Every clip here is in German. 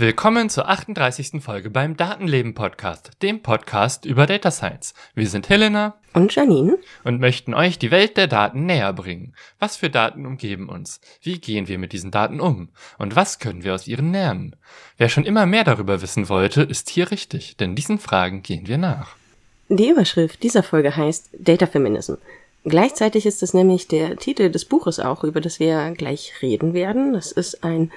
Willkommen zur 38. Folge beim Datenleben Podcast, dem Podcast über Data Science. Wir sind Helena und Janine und möchten euch die Welt der Daten näher bringen. Was für Daten umgeben uns? Wie gehen wir mit diesen Daten um? Und was können wir aus ihnen lernen? Wer schon immer mehr darüber wissen wollte, ist hier richtig, denn diesen Fragen gehen wir nach. Die Überschrift dieser Folge heißt Data Feminism. Gleichzeitig ist es nämlich der Titel des Buches auch, über das wir gleich reden werden. Das ist ein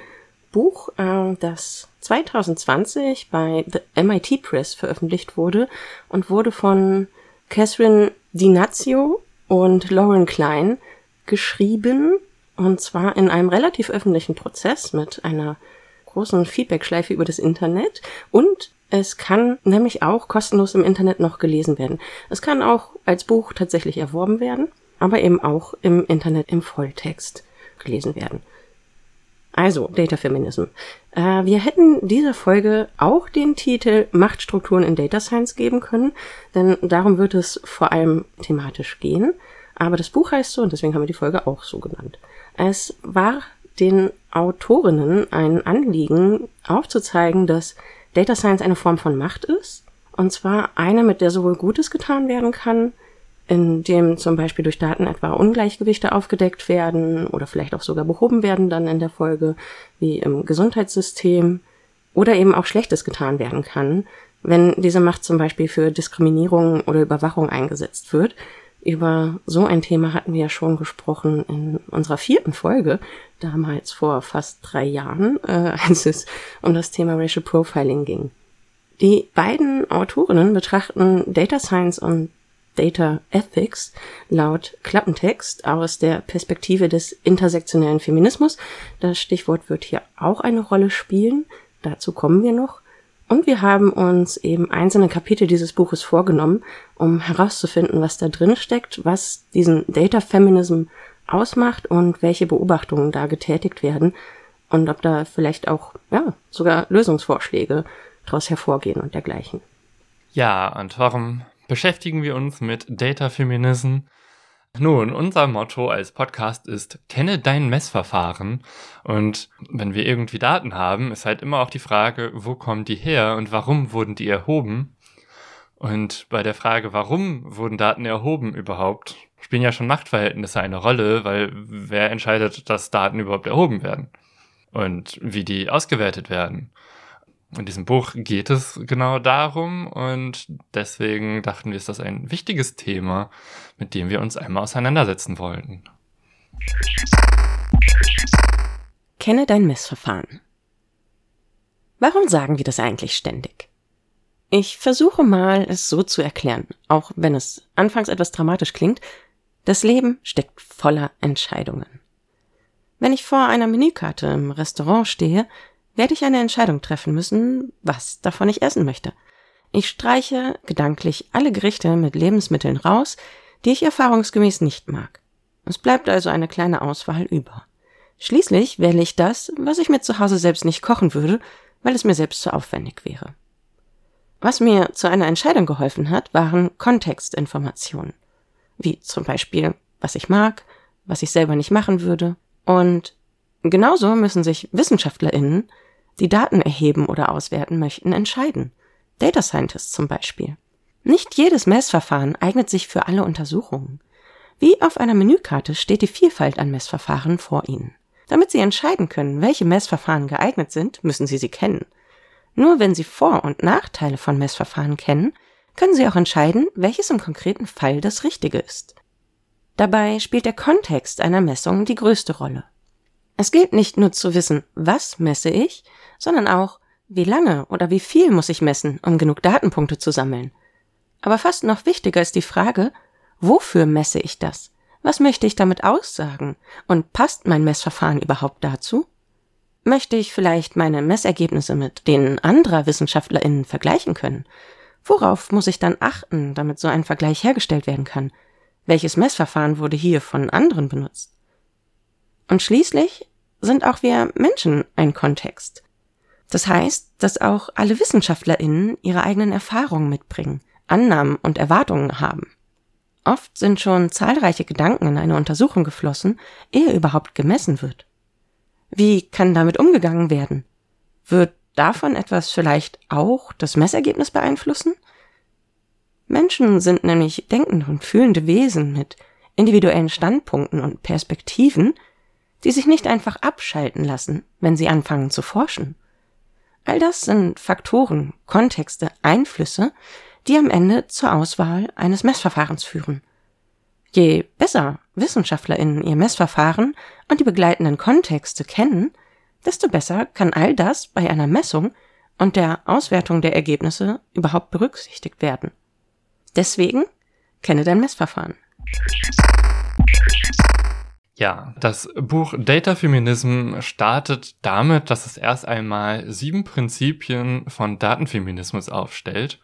Buch, äh, das 2020 bei The MIT Press veröffentlicht wurde und wurde von Catherine Dinazio und Lauren Klein geschrieben und zwar in einem relativ öffentlichen Prozess mit einer großen Feedbackschleife über das Internet und es kann nämlich auch kostenlos im Internet noch gelesen werden. Es kann auch als Buch tatsächlich erworben werden, aber eben auch im Internet im Volltext gelesen werden. Also, Data Feminism. Äh, wir hätten dieser Folge auch den Titel Machtstrukturen in Data Science geben können, denn darum wird es vor allem thematisch gehen. Aber das Buch heißt so und deswegen haben wir die Folge auch so genannt. Es war den Autorinnen ein Anliegen aufzuzeigen, dass Data Science eine Form von Macht ist. Und zwar eine, mit der sowohl Gutes getan werden kann, indem zum Beispiel durch Daten etwa Ungleichgewichte aufgedeckt werden oder vielleicht auch sogar behoben werden dann in der Folge, wie im Gesundheitssystem, oder eben auch Schlechtes getan werden kann, wenn diese Macht zum Beispiel für Diskriminierung oder Überwachung eingesetzt wird. Über so ein Thema hatten wir ja schon gesprochen in unserer vierten Folge, damals vor fast drei Jahren, äh, als es um das Thema Racial Profiling ging. Die beiden Autorinnen betrachten Data Science und Data Ethics laut Klappentext aus der Perspektive des intersektionellen Feminismus. Das Stichwort wird hier auch eine Rolle spielen. Dazu kommen wir noch. Und wir haben uns eben einzelne Kapitel dieses Buches vorgenommen, um herauszufinden, was da drin steckt, was diesen Data Feminism ausmacht und welche Beobachtungen da getätigt werden und ob da vielleicht auch, ja, sogar Lösungsvorschläge daraus hervorgehen und dergleichen. Ja, und warum beschäftigen wir uns mit Data Feminism. Nun, unser Motto als Podcast ist, kenne dein Messverfahren. Und wenn wir irgendwie Daten haben, ist halt immer auch die Frage, wo kommen die her und warum wurden die erhoben? Und bei der Frage, warum wurden Daten erhoben überhaupt, spielen ja schon Machtverhältnisse eine Rolle, weil wer entscheidet, dass Daten überhaupt erhoben werden? Und wie die ausgewertet werden? In diesem Buch geht es genau darum und deswegen dachten wir, ist das ein wichtiges Thema, mit dem wir uns einmal auseinandersetzen wollten. Kenne dein Messverfahren. Warum sagen wir das eigentlich ständig? Ich versuche mal, es so zu erklären, auch wenn es anfangs etwas dramatisch klingt. Das Leben steckt voller Entscheidungen. Wenn ich vor einer Menükarte im Restaurant stehe, werde ich eine Entscheidung treffen müssen, was davon ich essen möchte. Ich streiche gedanklich alle Gerichte mit Lebensmitteln raus, die ich erfahrungsgemäß nicht mag. Es bleibt also eine kleine Auswahl über. Schließlich wähle ich das, was ich mir zu Hause selbst nicht kochen würde, weil es mir selbst zu aufwendig wäre. Was mir zu einer Entscheidung geholfen hat, waren Kontextinformationen. Wie zum Beispiel, was ich mag, was ich selber nicht machen würde. Und genauso müssen sich WissenschaftlerInnen die Daten erheben oder auswerten möchten, entscheiden. Data Scientists zum Beispiel. Nicht jedes Messverfahren eignet sich für alle Untersuchungen. Wie auf einer Menükarte steht die Vielfalt an Messverfahren vor Ihnen. Damit Sie entscheiden können, welche Messverfahren geeignet sind, müssen Sie sie kennen. Nur wenn Sie Vor- und Nachteile von Messverfahren kennen, können Sie auch entscheiden, welches im konkreten Fall das Richtige ist. Dabei spielt der Kontext einer Messung die größte Rolle. Es gilt nicht nur zu wissen, was messe ich, sondern auch, wie lange oder wie viel muss ich messen, um genug Datenpunkte zu sammeln. Aber fast noch wichtiger ist die Frage, wofür messe ich das? Was möchte ich damit aussagen? Und passt mein Messverfahren überhaupt dazu? Möchte ich vielleicht meine Messergebnisse mit denen anderer WissenschaftlerInnen vergleichen können? Worauf muss ich dann achten, damit so ein Vergleich hergestellt werden kann? Welches Messverfahren wurde hier von anderen benutzt? Und schließlich sind auch wir Menschen ein Kontext. Das heißt, dass auch alle WissenschaftlerInnen ihre eigenen Erfahrungen mitbringen, Annahmen und Erwartungen haben. Oft sind schon zahlreiche Gedanken in eine Untersuchung geflossen, ehe überhaupt gemessen wird. Wie kann damit umgegangen werden? Wird davon etwas vielleicht auch das Messergebnis beeinflussen? Menschen sind nämlich denkende und fühlende Wesen mit individuellen Standpunkten und Perspektiven, die sich nicht einfach abschalten lassen, wenn sie anfangen zu forschen. All das sind Faktoren, Kontexte, Einflüsse, die am Ende zur Auswahl eines Messverfahrens führen. Je besser WissenschaftlerInnen ihr Messverfahren und die begleitenden Kontexte kennen, desto besser kann all das bei einer Messung und der Auswertung der Ergebnisse überhaupt berücksichtigt werden. Deswegen kenne dein Messverfahren. Ja, das Buch Data Feminism startet damit, dass es erst einmal sieben Prinzipien von Datenfeminismus aufstellt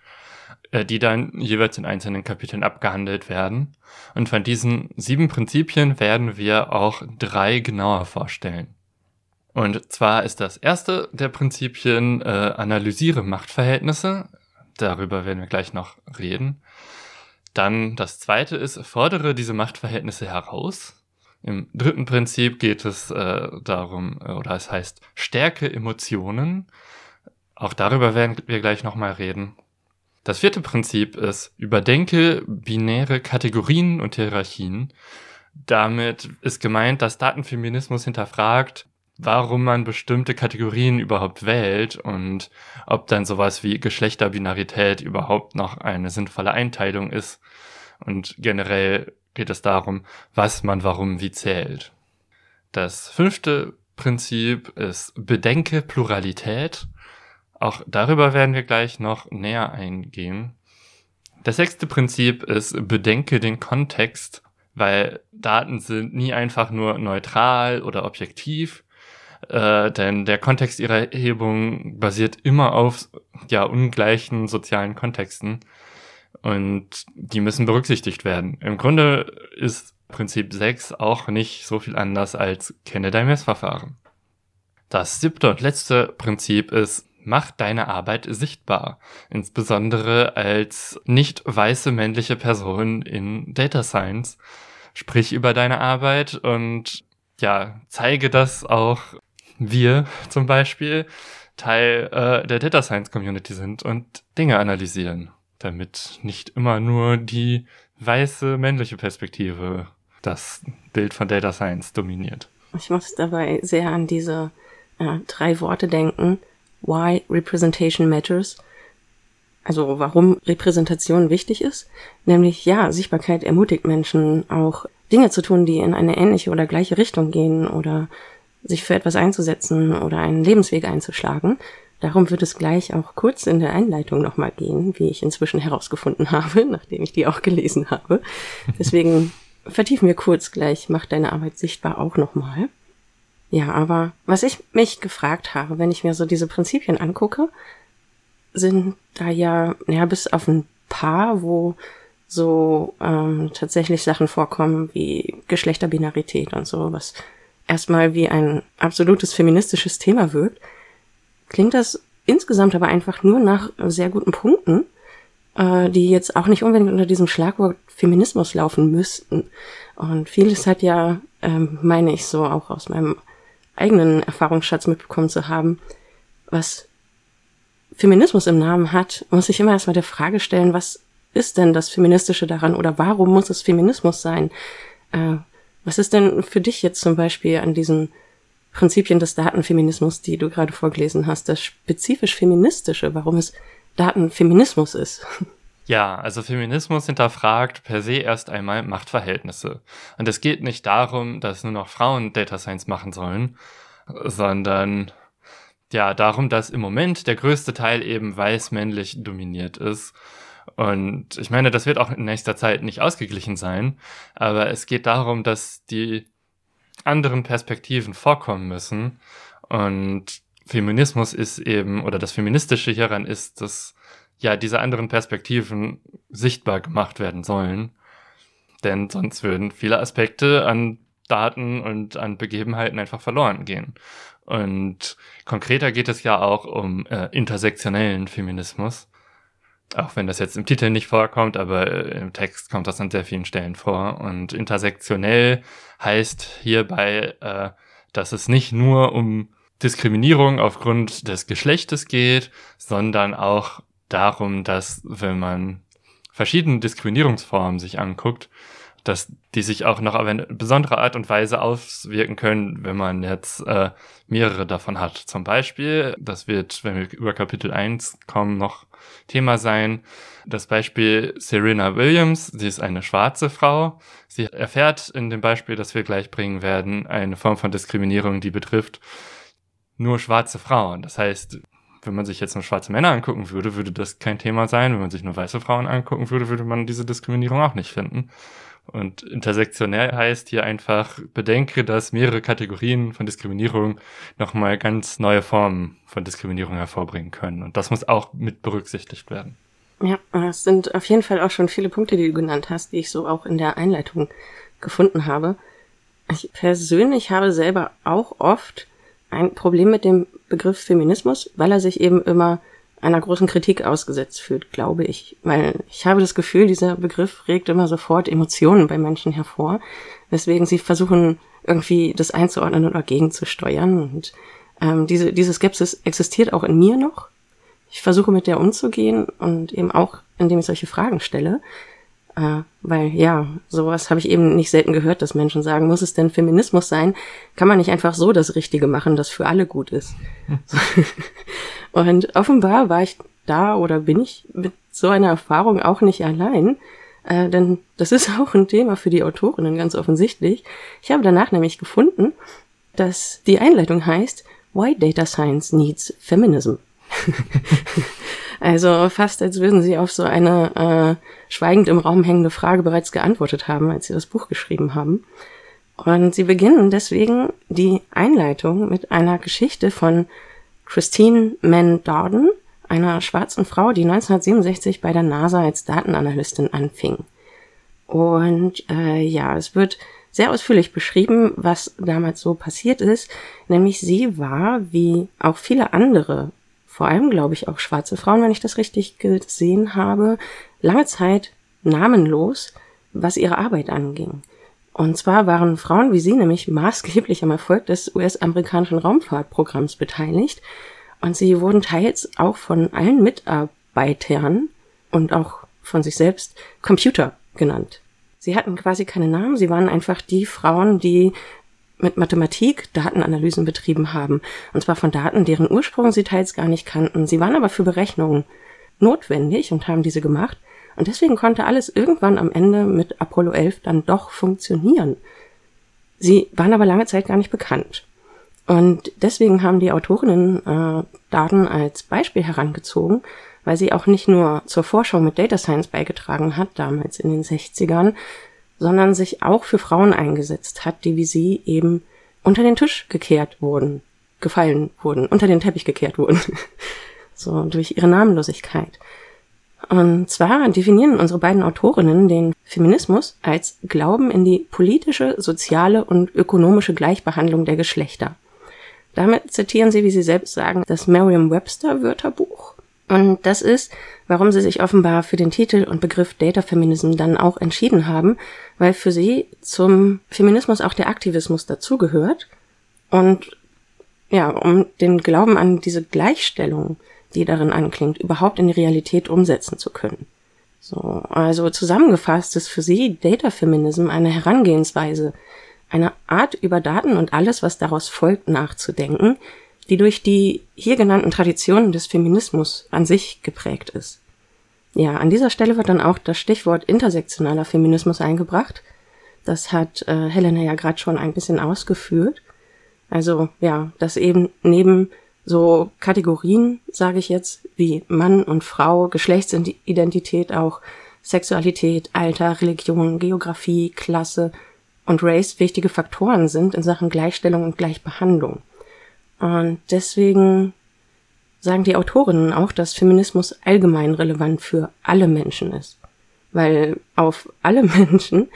äh, die dann jeweils in einzelnen Kapiteln abgehandelt werden. Und von diesen sieben Prinzipien werden wir auch drei genauer vorstellen. Und zwar ist das erste der Prinzipien äh, analysiere Machtverhältnisse. Darüber werden wir gleich noch reden. Dann das zweite ist, fordere diese Machtverhältnisse heraus. Im dritten Prinzip geht es äh, darum, äh, oder es heißt, stärke Emotionen. Auch darüber werden wir gleich nochmal reden. Das vierte Prinzip ist, überdenke binäre Kategorien und Hierarchien. Damit ist gemeint, dass Datenfeminismus hinterfragt, warum man bestimmte Kategorien überhaupt wählt und ob dann sowas wie Geschlechterbinarität überhaupt noch eine sinnvolle Einteilung ist. Und generell geht es darum, was man warum wie zählt. Das fünfte Prinzip ist Bedenke Pluralität. Auch darüber werden wir gleich noch näher eingehen. Das sechste Prinzip ist, bedenke den Kontext, weil Daten sind nie einfach nur neutral oder objektiv, äh, denn der Kontext ihrer Erhebung basiert immer auf ja ungleichen sozialen Kontexten und die müssen berücksichtigt werden. Im Grunde ist Prinzip 6 auch nicht so viel anders als kenne dein Messverfahren. Das siebte und letzte Prinzip ist mach deine Arbeit sichtbar. Insbesondere als nicht weiße männliche Person in Data Science. Sprich über deine Arbeit und ja, zeige das auch wir zum Beispiel Teil äh, der Data Science Community sind und Dinge analysieren, damit nicht immer nur die weiße männliche Perspektive das Bild von Data Science dominiert. Ich muss dabei sehr an diese äh, drei Worte denken. Why Representation Matters. Also warum Repräsentation wichtig ist. Nämlich ja, Sichtbarkeit ermutigt Menschen auch Dinge zu tun, die in eine ähnliche oder gleiche Richtung gehen oder sich für etwas einzusetzen oder einen Lebensweg einzuschlagen. Darum wird es gleich auch kurz in der Einleitung nochmal gehen, wie ich inzwischen herausgefunden habe, nachdem ich die auch gelesen habe. Deswegen vertiefen wir kurz gleich, macht deine Arbeit sichtbar auch nochmal. Ja, aber was ich mich gefragt habe, wenn ich mir so diese Prinzipien angucke, sind da ja, ja, bis auf ein paar, wo so ähm, tatsächlich Sachen vorkommen wie Geschlechterbinarität und so, was erstmal wie ein absolutes feministisches Thema wirkt, klingt das insgesamt aber einfach nur nach sehr guten Punkten, äh, die jetzt auch nicht unbedingt unter diesem Schlagwort Feminismus laufen müssten. Und vieles hat ja, ähm, meine ich so, auch aus meinem eigenen Erfahrungsschatz mitbekommen zu haben, was Feminismus im Namen hat, muss ich immer erstmal der Frage stellen, was ist denn das Feministische daran oder warum muss es Feminismus sein? Äh, was ist denn für dich jetzt zum Beispiel an diesen Prinzipien des Datenfeminismus, die du gerade vorgelesen hast, das spezifisch Feministische, warum es Datenfeminismus ist? Ja, also Feminismus hinterfragt per se erst einmal Machtverhältnisse. Und es geht nicht darum, dass nur noch Frauen Data Science machen sollen, sondern ja, darum, dass im Moment der größte Teil eben weiß-männlich dominiert ist. Und ich meine, das wird auch in nächster Zeit nicht ausgeglichen sein, aber es geht darum, dass die anderen Perspektiven vorkommen müssen. Und Feminismus ist eben, oder das Feministische hieran ist, dass ja diese anderen Perspektiven sichtbar gemacht werden sollen. Denn sonst würden viele Aspekte, an Daten und an Begebenheiten einfach verloren gehen. Und konkreter geht es ja auch um äh, intersektionellen Feminismus. Auch wenn das jetzt im Titel nicht vorkommt, aber äh, im Text kommt das an sehr vielen Stellen vor. Und intersektionell heißt hierbei, äh, dass es nicht nur um Diskriminierung aufgrund des Geschlechtes geht, sondern auch darum, dass wenn man verschiedene Diskriminierungsformen sich anguckt, dass die sich auch noch auf eine besondere Art und Weise auswirken können, wenn man jetzt äh, mehrere davon hat. Zum Beispiel, das wird, wenn wir über Kapitel 1 kommen, noch Thema sein, das Beispiel Serena Williams, sie ist eine schwarze Frau. Sie erfährt in dem Beispiel, das wir gleich bringen werden, eine Form von Diskriminierung, die betrifft nur schwarze Frauen. Das heißt, wenn man sich jetzt nur schwarze Männer angucken würde, würde das kein Thema sein. Wenn man sich nur weiße Frauen angucken würde, würde man diese Diskriminierung auch nicht finden. Und intersektionell heißt hier einfach, bedenke, dass mehrere Kategorien von Diskriminierung nochmal ganz neue Formen von Diskriminierung hervorbringen können. Und das muss auch mit berücksichtigt werden. Ja, es sind auf jeden Fall auch schon viele Punkte, die du genannt hast, die ich so auch in der Einleitung gefunden habe. Ich persönlich habe selber auch oft ein Problem mit dem Begriff Feminismus, weil er sich eben immer einer großen Kritik ausgesetzt fühlt, glaube ich. Weil ich habe das Gefühl, dieser Begriff regt immer sofort Emotionen bei Menschen hervor, weswegen sie versuchen, irgendwie das einzuordnen oder gegenzusteuern. Und ähm, diese, diese Skepsis existiert auch in mir noch. Ich versuche mit der umzugehen und eben auch, indem ich solche Fragen stelle. Äh, weil ja, sowas habe ich eben nicht selten gehört, dass Menschen sagen, muss es denn Feminismus sein? Kann man nicht einfach so das Richtige machen, das für alle gut ist? und offenbar war ich da oder bin ich mit so einer Erfahrung auch nicht allein. Äh, denn das ist auch ein Thema für die Autorinnen ganz offensichtlich. Ich habe danach nämlich gefunden, dass die Einleitung heißt Why Data Science Needs Feminism. Also fast, als würden sie auf so eine äh, schweigend im Raum hängende Frage bereits geantwortet haben, als sie das Buch geschrieben haben. Und sie beginnen deswegen die Einleitung mit einer Geschichte von Christine Mann Darden, einer schwarzen Frau, die 1967 bei der NASA als Datenanalystin anfing. Und äh, ja, es wird sehr ausführlich beschrieben, was damals so passiert ist. Nämlich sie war, wie auch viele andere vor allem glaube ich auch schwarze Frauen, wenn ich das richtig gesehen habe, lange Zeit namenlos, was ihre Arbeit anging. Und zwar waren Frauen wie sie nämlich maßgeblich am Erfolg des US-amerikanischen Raumfahrtprogramms beteiligt. Und sie wurden teils auch von allen Mitarbeitern und auch von sich selbst Computer genannt. Sie hatten quasi keine Namen, sie waren einfach die Frauen, die mit Mathematik Datenanalysen betrieben haben. Und zwar von Daten, deren Ursprung sie teils gar nicht kannten. Sie waren aber für Berechnungen notwendig und haben diese gemacht. Und deswegen konnte alles irgendwann am Ende mit Apollo 11 dann doch funktionieren. Sie waren aber lange Zeit gar nicht bekannt. Und deswegen haben die Autorinnen äh, Daten als Beispiel herangezogen, weil sie auch nicht nur zur Forschung mit Data Science beigetragen hat, damals in den 60ern, sondern sich auch für Frauen eingesetzt hat, die wie sie eben unter den Tisch gekehrt wurden, gefallen wurden, unter den Teppich gekehrt wurden. so durch ihre Namenlosigkeit. Und zwar definieren unsere beiden Autorinnen den Feminismus als Glauben in die politische, soziale und ökonomische Gleichbehandlung der Geschlechter. Damit zitieren sie, wie sie selbst sagen, das Merriam-Webster Wörterbuch und das ist, warum sie sich offenbar für den Titel und Begriff Data Feminism dann auch entschieden haben, weil für sie zum Feminismus auch der Aktivismus dazugehört und ja, um den Glauben an diese Gleichstellung, die darin anklingt, überhaupt in die Realität umsetzen zu können. So, also zusammengefasst ist für sie Data Feminism eine Herangehensweise, eine Art über Daten und alles, was daraus folgt, nachzudenken, die durch die hier genannten Traditionen des Feminismus an sich geprägt ist. Ja, an dieser Stelle wird dann auch das Stichwort intersektionaler Feminismus eingebracht. Das hat äh, Helena ja gerade schon ein bisschen ausgeführt. Also ja, dass eben neben so Kategorien, sage ich jetzt, wie Mann und Frau, Geschlechtsidentität auch Sexualität, Alter, Religion, Geografie, Klasse und Race wichtige Faktoren sind in Sachen Gleichstellung und Gleichbehandlung. Und deswegen sagen die Autorinnen auch, dass Feminismus allgemein relevant für alle Menschen ist. Weil auf alle Menschen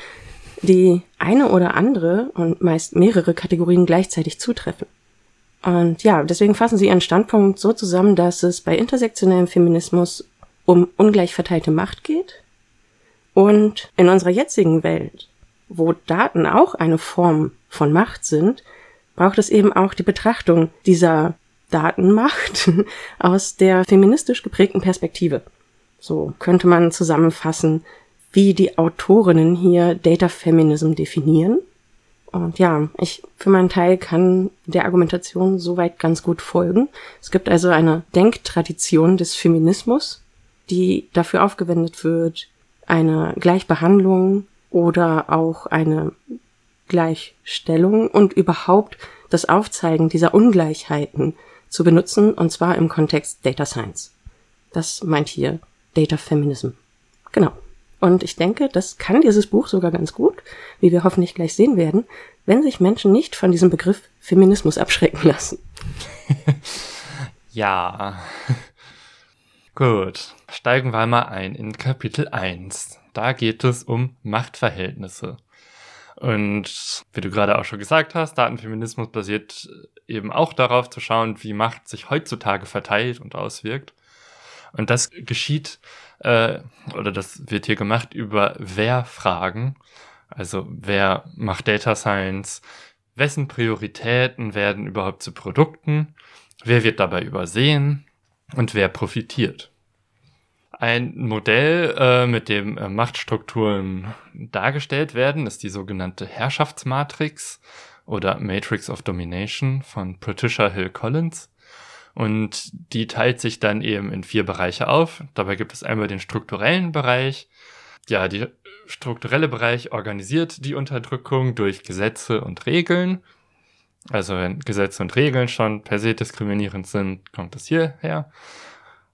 die eine oder andere und meist mehrere Kategorien gleichzeitig zutreffen. Und ja, deswegen fassen sie ihren Standpunkt so zusammen, dass es bei intersektionellem Feminismus um ungleich verteilte Macht geht und in unserer jetzigen Welt, wo Daten auch eine Form von Macht sind, braucht es eben auch die Betrachtung dieser Datenmacht aus der feministisch geprägten Perspektive. So könnte man zusammenfassen, wie die Autorinnen hier Data Feminism definieren. Und ja, ich für meinen Teil kann der Argumentation soweit ganz gut folgen. Es gibt also eine Denktradition des Feminismus, die dafür aufgewendet wird, eine Gleichbehandlung oder auch eine Gleichstellung und überhaupt das Aufzeigen dieser Ungleichheiten zu benutzen, und zwar im Kontext Data Science. Das meint hier Data Feminism. Genau. Und ich denke, das kann dieses Buch sogar ganz gut, wie wir hoffentlich gleich sehen werden, wenn sich Menschen nicht von diesem Begriff Feminismus abschrecken lassen. ja. Gut. Steigen wir mal ein in Kapitel 1. Da geht es um Machtverhältnisse. Und wie du gerade auch schon gesagt hast, Datenfeminismus basiert eben auch darauf zu schauen, wie Macht sich heutzutage verteilt und auswirkt. Und das geschieht, äh, oder das wird hier gemacht über Wer-Fragen. Also wer macht Data Science? Wessen Prioritäten werden überhaupt zu Produkten? Wer wird dabei übersehen? Und wer profitiert? Ein Modell, äh, mit dem äh, Machtstrukturen dargestellt werden, ist die sogenannte Herrschaftsmatrix oder Matrix of Domination von Patricia Hill Collins. Und die teilt sich dann eben in vier Bereiche auf. Dabei gibt es einmal den strukturellen Bereich. Ja, die strukturelle Bereich organisiert die Unterdrückung durch Gesetze und Regeln. Also wenn Gesetze und Regeln schon per se diskriminierend sind, kommt das hierher.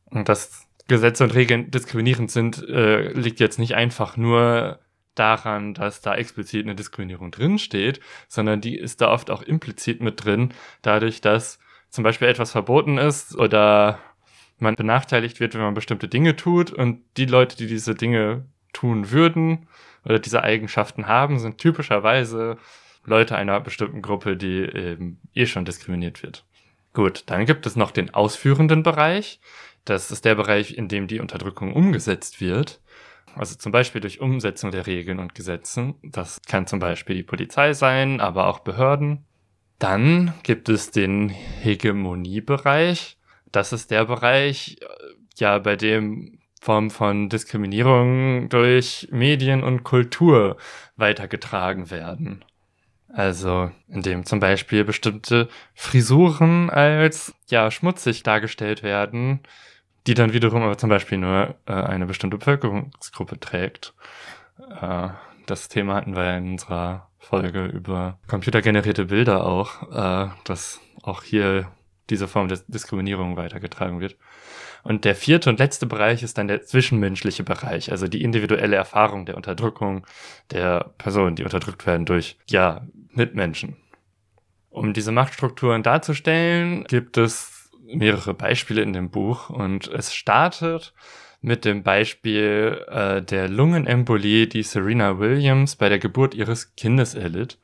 Und dass Gesetze und Regeln diskriminierend sind, äh, liegt jetzt nicht einfach nur daran, dass da explizit eine Diskriminierung drin steht, sondern die ist da oft auch implizit mit drin, dadurch, dass zum Beispiel etwas verboten ist oder man benachteiligt wird, wenn man bestimmte Dinge tut und die Leute, die diese Dinge tun würden oder diese Eigenschaften haben, sind typischerweise Leute einer bestimmten Gruppe, die eben eh schon diskriminiert wird. Gut, dann gibt es noch den ausführenden Bereich. Das ist der Bereich, in dem die Unterdrückung umgesetzt wird. Also zum Beispiel durch Umsetzung der Regeln und Gesetzen. Das kann zum Beispiel die Polizei sein, aber auch Behörden. Dann gibt es den Hegemoniebereich. Das ist der Bereich, äh, ja, bei dem Formen von Diskriminierung durch Medien und Kultur weitergetragen werden. Also, in dem zum Beispiel bestimmte Frisuren als, ja, schmutzig dargestellt werden, die dann wiederum aber zum Beispiel nur äh, eine bestimmte Bevölkerungsgruppe trägt. Äh, das Thema hatten wir in unserer Folge über computergenerierte Bilder auch, äh, dass auch hier diese Form der Diskriminierung weitergetragen wird. Und der vierte und letzte Bereich ist dann der zwischenmenschliche Bereich, also die individuelle Erfahrung der Unterdrückung der Personen, die unterdrückt werden durch, ja, Mitmenschen. Um diese Machtstrukturen darzustellen, gibt es mehrere Beispiele in dem Buch und es startet mit dem Beispiel äh, der Lungenembolie, die Serena Williams bei der Geburt ihres Kindes erlitt.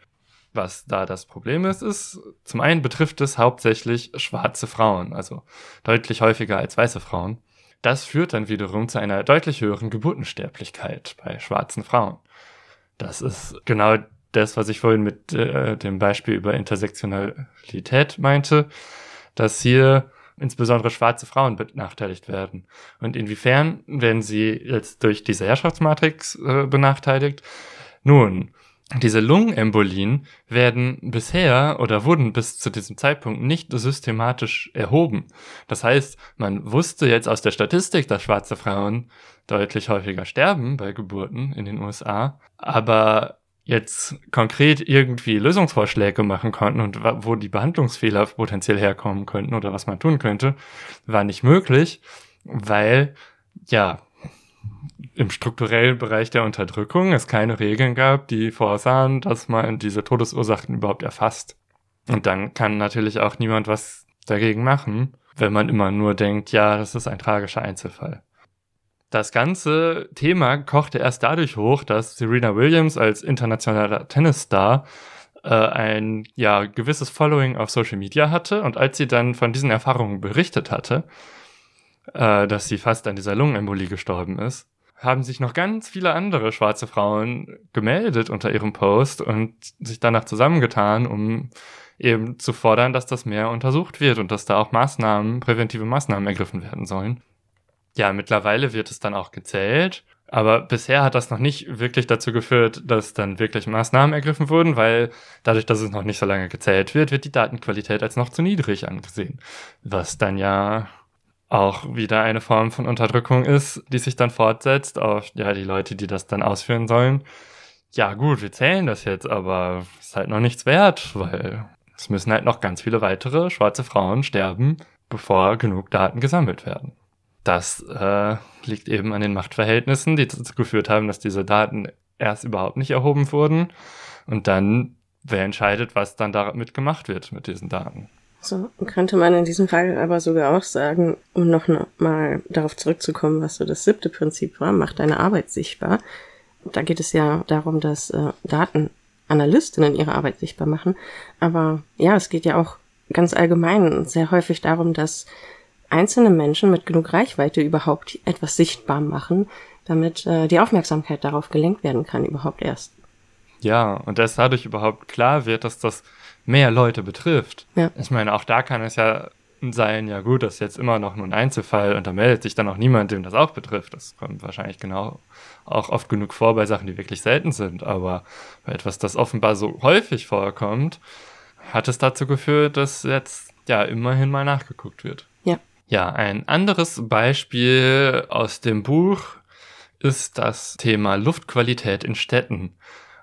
Was da das Problem ist, ist, zum einen betrifft es hauptsächlich schwarze Frauen, also deutlich häufiger als weiße Frauen. Das führt dann wiederum zu einer deutlich höheren Geburtensterblichkeit bei schwarzen Frauen. Das ist genau das, was ich vorhin mit äh, dem Beispiel über Intersektionalität meinte, dass hier insbesondere schwarze Frauen benachteiligt werden. Und inwiefern werden sie jetzt durch diese Herrschaftsmatrix äh, benachteiligt? Nun, diese Lungenembolien werden bisher oder wurden bis zu diesem Zeitpunkt nicht systematisch erhoben. Das heißt, man wusste jetzt aus der Statistik, dass schwarze Frauen deutlich häufiger sterben bei Geburten in den USA, aber jetzt konkret irgendwie Lösungsvorschläge machen konnten und wo die Behandlungsfehler potenziell herkommen könnten oder was man tun könnte, war nicht möglich, weil ja im strukturellen Bereich der Unterdrückung es keine Regeln gab, die vorsahen, dass man diese Todesursachen überhaupt erfasst. Und dann kann natürlich auch niemand was dagegen machen, wenn man immer nur denkt, ja, das ist ein tragischer Einzelfall. Das ganze Thema kochte erst dadurch hoch, dass Serena Williams als internationaler Tennisstar äh, ein ja gewisses Following auf Social Media hatte und als sie dann von diesen Erfahrungen berichtet hatte, äh, dass sie fast an dieser Lungenembolie gestorben ist, haben sich noch ganz viele andere schwarze Frauen gemeldet unter ihrem Post und sich danach zusammengetan, um eben zu fordern, dass das mehr untersucht wird und dass da auch Maßnahmen, präventive Maßnahmen ergriffen werden sollen. Ja, mittlerweile wird es dann auch gezählt. Aber bisher hat das noch nicht wirklich dazu geführt, dass dann wirklich Maßnahmen ergriffen wurden, weil dadurch, dass es noch nicht so lange gezählt wird, wird die Datenqualität als noch zu niedrig angesehen. Was dann ja auch wieder eine Form von Unterdrückung ist, die sich dann fortsetzt auf ja die Leute, die das dann ausführen sollen. Ja gut, wir zählen das jetzt, aber ist halt noch nichts wert, weil es müssen halt noch ganz viele weitere schwarze Frauen sterben, bevor genug Daten gesammelt werden. Das äh, liegt eben an den Machtverhältnissen, die dazu geführt haben, dass diese Daten erst überhaupt nicht erhoben wurden und dann, wer entscheidet, was dann damit gemacht wird mit diesen Daten. So könnte man in diesem Fall aber sogar auch sagen, um noch mal darauf zurückzukommen, was so das siebte Prinzip war, macht deine Arbeit sichtbar. Da geht es ja darum, dass äh, Datenanalystinnen ihre Arbeit sichtbar machen. Aber ja, es geht ja auch ganz allgemein sehr häufig darum, dass einzelne Menschen mit genug Reichweite überhaupt etwas sichtbar machen, damit äh, die Aufmerksamkeit darauf gelenkt werden kann, überhaupt erst. Ja, und dass dadurch überhaupt klar wird, dass das mehr Leute betrifft. Ja. Ich meine, auch da kann es ja sein, ja gut, das ist jetzt immer noch nur ein Einzelfall und da meldet sich dann auch niemand, dem das auch betrifft. Das kommt wahrscheinlich genau auch oft genug vor bei Sachen, die wirklich selten sind. Aber bei etwas, das offenbar so häufig vorkommt, hat es dazu geführt, dass jetzt ja immerhin mal nachgeguckt wird. Ja. Ein anderes Beispiel aus dem Buch ist das Thema Luftqualität in Städten.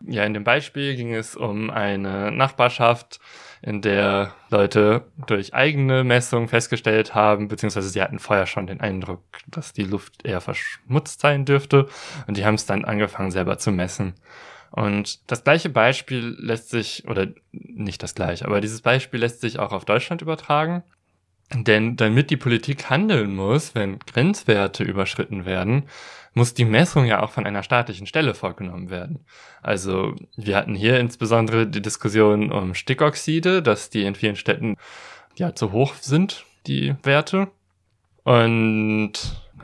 Ja, in dem Beispiel ging es um eine Nachbarschaft, in der Leute durch eigene Messungen festgestellt haben, beziehungsweise sie hatten vorher schon den Eindruck, dass die Luft eher verschmutzt sein dürfte und die haben es dann angefangen selber zu messen. Und das gleiche Beispiel lässt sich, oder nicht das gleiche, aber dieses Beispiel lässt sich auch auf Deutschland übertragen. Denn damit die Politik handeln muss, wenn Grenzwerte überschritten werden, muss die Messung ja auch von einer staatlichen Stelle vorgenommen werden. Also wir hatten hier insbesondere die Diskussion um Stickoxide, dass die in vielen Städten ja zu hoch sind, die Werte. Und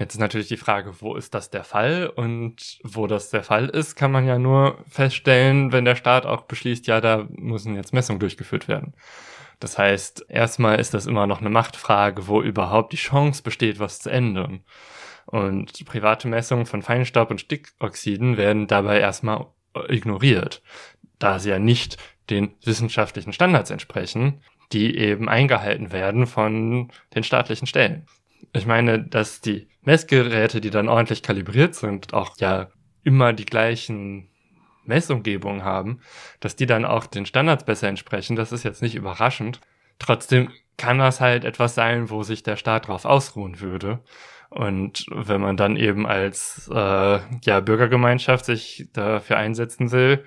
jetzt ist natürlich die Frage, wo ist das der Fall? Und wo das der Fall ist, kann man ja nur feststellen, wenn der Staat auch beschließt, ja, da müssen jetzt Messungen durchgeführt werden. Das heißt, erstmal ist das immer noch eine Machtfrage, wo überhaupt die Chance besteht, was zu ändern. Und private Messungen von Feinstaub und Stickoxiden werden dabei erstmal ignoriert, da sie ja nicht den wissenschaftlichen Standards entsprechen, die eben eingehalten werden von den staatlichen Stellen. Ich meine, dass die Messgeräte, die dann ordentlich kalibriert sind, auch ja immer die gleichen Messumgebungen haben, dass die dann auch den Standards besser entsprechen, das ist jetzt nicht überraschend. Trotzdem kann das halt etwas sein, wo sich der Staat drauf ausruhen würde. Und wenn man dann eben als äh, ja, Bürgergemeinschaft sich dafür einsetzen will,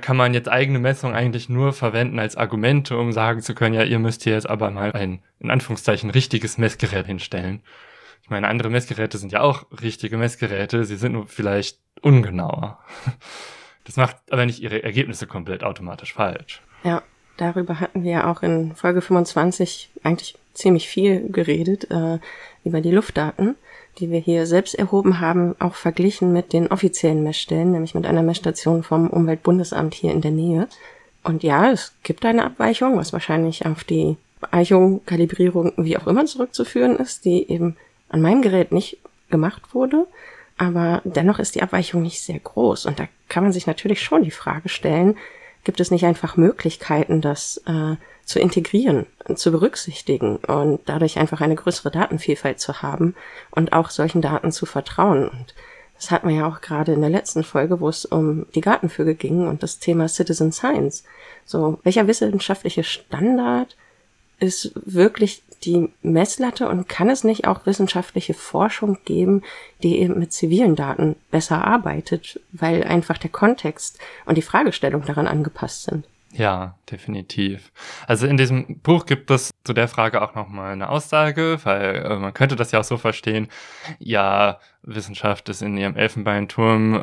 kann man jetzt eigene Messungen eigentlich nur verwenden als Argumente, um sagen zu können, ja, ihr müsst hier jetzt aber mal ein, in Anführungszeichen, richtiges Messgerät hinstellen. Ich meine, andere Messgeräte sind ja auch richtige Messgeräte, sie sind nur vielleicht ungenauer. Das macht aber nicht ihre Ergebnisse komplett automatisch falsch. Ja, darüber hatten wir ja auch in Folge 25 eigentlich ziemlich viel geredet, äh, über die Luftdaten, die wir hier selbst erhoben haben, auch verglichen mit den offiziellen Messstellen, nämlich mit einer Messstation vom Umweltbundesamt hier in der Nähe. Und ja, es gibt eine Abweichung, was wahrscheinlich auf die Eichung, Kalibrierung, wie auch immer zurückzuführen ist, die eben an meinem Gerät nicht gemacht wurde. Aber dennoch ist die Abweichung nicht sehr groß. Und da kann man sich natürlich schon die Frage stellen, gibt es nicht einfach Möglichkeiten, das äh, zu integrieren, zu berücksichtigen und dadurch einfach eine größere Datenvielfalt zu haben und auch solchen Daten zu vertrauen. Und das hatten wir ja auch gerade in der letzten Folge, wo es um die Gartenvögel ging und das Thema Citizen Science. So, welcher wissenschaftliche Standard ist wirklich die Messlatte und kann es nicht auch wissenschaftliche Forschung geben, die eben mit zivilen Daten besser arbeitet, weil einfach der Kontext und die Fragestellung daran angepasst sind? Ja, definitiv. Also in diesem Buch gibt es zu der Frage auch nochmal eine Aussage, weil äh, man könnte das ja auch so verstehen, ja, Wissenschaft ist in ihrem Elfenbeinturm,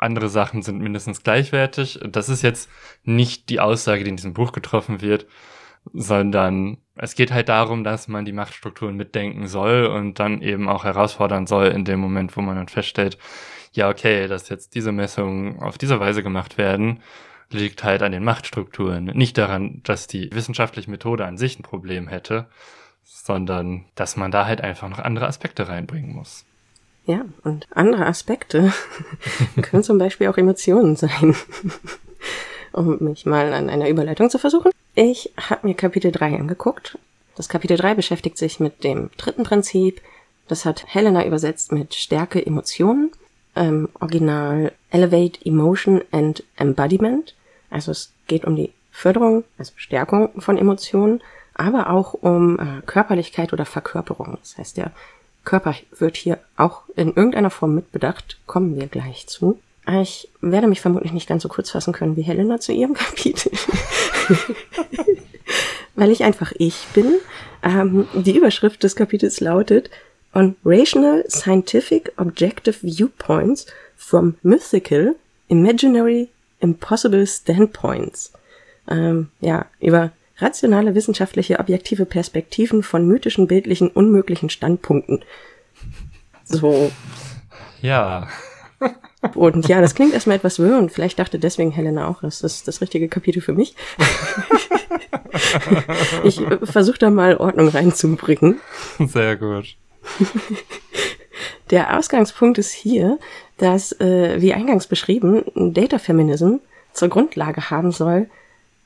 andere Sachen sind mindestens gleichwertig. Das ist jetzt nicht die Aussage, die in diesem Buch getroffen wird, sondern es geht halt darum, dass man die Machtstrukturen mitdenken soll und dann eben auch herausfordern soll in dem Moment, wo man dann feststellt, ja, okay, dass jetzt diese Messungen auf diese Weise gemacht werden, liegt halt an den Machtstrukturen. Nicht daran, dass die wissenschaftliche Methode an sich ein Problem hätte, sondern dass man da halt einfach noch andere Aspekte reinbringen muss. Ja, und andere Aspekte können zum Beispiel auch Emotionen sein. um mich mal an einer Überleitung zu versuchen. Ich habe mir Kapitel 3 angeguckt. Das Kapitel 3 beschäftigt sich mit dem dritten Prinzip. Das hat Helena übersetzt mit Stärke Emotionen. Ähm, Original Elevate Emotion and Embodiment. Also es geht um die Förderung, also Stärkung von Emotionen, aber auch um äh, Körperlichkeit oder Verkörperung. Das heißt, der Körper wird hier auch in irgendeiner Form mitbedacht, kommen wir gleich zu. Ich werde mich vermutlich nicht ganz so kurz fassen können wie Helena zu ihrem Kapitel. Weil ich einfach ich bin. Ähm, die Überschrift des Kapitels lautet On Rational Scientific Objective Viewpoints from Mythical, Imaginary, Impossible Standpoints. Ähm, ja, über rationale wissenschaftliche objektive Perspektiven von mythischen, bildlichen, unmöglichen Standpunkten. So. Ja. Und ja, das klingt erstmal etwas wirr und vielleicht dachte deswegen Helena auch, das ist das richtige Kapitel für mich. ich äh, versuche da mal Ordnung reinzubringen. Sehr gut. Der Ausgangspunkt ist hier, dass, äh, wie eingangs beschrieben, Data Feminism zur Grundlage haben soll,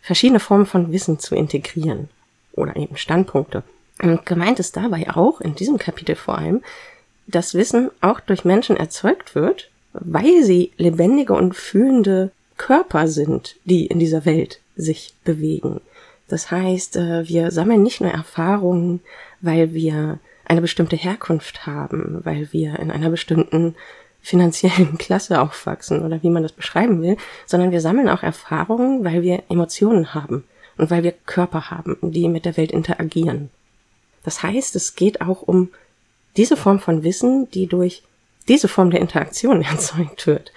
verschiedene Formen von Wissen zu integrieren oder eben Standpunkte. Und gemeint ist dabei auch, in diesem Kapitel vor allem, dass Wissen auch durch Menschen erzeugt wird, weil sie lebendige und fühlende Körper sind, die in dieser Welt sich bewegen. Das heißt, äh, wir sammeln nicht nur Erfahrungen, weil wir eine bestimmte Herkunft haben, weil wir in einer bestimmten finanziellen Klasse aufwachsen oder wie man das beschreiben will, sondern wir sammeln auch Erfahrungen, weil wir Emotionen haben und weil wir Körper haben, die mit der Welt interagieren. Das heißt, es geht auch um diese Form von Wissen, die durch diese Form der Interaktion erzeugt wird.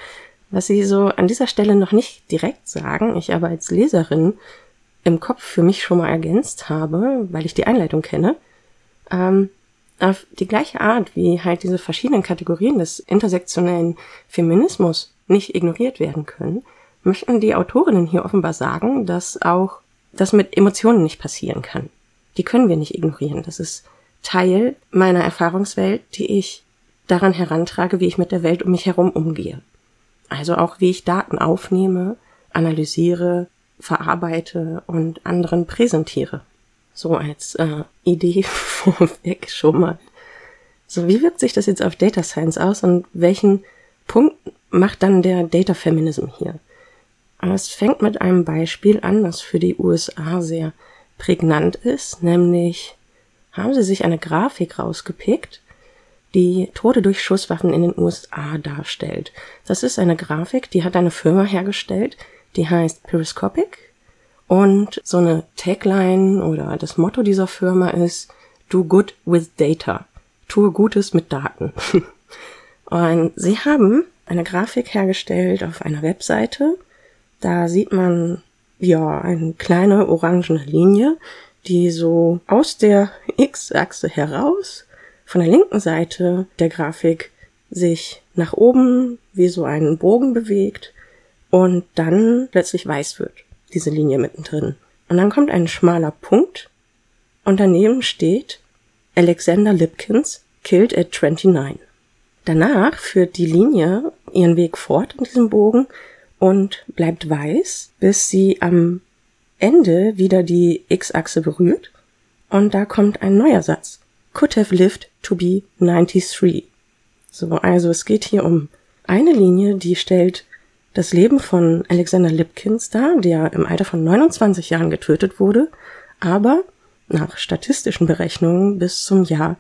Was Sie so an dieser Stelle noch nicht direkt sagen, ich aber als Leserin im Kopf für mich schon mal ergänzt habe, weil ich die Einleitung kenne, ähm, auf die gleiche Art, wie halt diese verschiedenen Kategorien des intersektionellen Feminismus nicht ignoriert werden können, möchten die Autorinnen hier offenbar sagen, dass auch das mit Emotionen nicht passieren kann. Die können wir nicht ignorieren. Das ist Teil meiner Erfahrungswelt, die ich daran herantrage, wie ich mit der Welt um mich herum umgehe. Also auch wie ich Daten aufnehme, analysiere, verarbeite und anderen präsentiere. So als äh, Idee vorweg schon mal. So, wie wirkt sich das jetzt auf Data Science aus und welchen Punkt macht dann der Data Feminism hier? Es fängt mit einem Beispiel an, das für die USA sehr prägnant ist, nämlich haben sie sich eine Grafik rausgepickt, die Tode durch Schusswaffen in den USA darstellt. Das ist eine Grafik, die hat eine Firma hergestellt, die heißt Periscopic und so eine Tagline oder das Motto dieser Firma ist Do good with data. Tue Gutes mit Daten. und sie haben eine Grafik hergestellt auf einer Webseite. Da sieht man ja eine kleine orangene Linie, die so aus der X-Achse heraus von der linken Seite der Grafik sich nach oben wie so einen Bogen bewegt und dann plötzlich weiß wird diese Linie mittendrin. Und dann kommt ein schmaler Punkt und daneben steht Alexander Lipkins killed at 29. Danach führt die Linie ihren Weg fort in diesem Bogen und bleibt weiß, bis sie am Ende wieder die X-Achse berührt und da kommt ein neuer Satz. Could have lived to be 93. So, also es geht hier um eine Linie, die stellt das Leben von Alexander Lipkins dar, der im Alter von 29 Jahren getötet wurde, aber nach statistischen Berechnungen bis zum Jahr,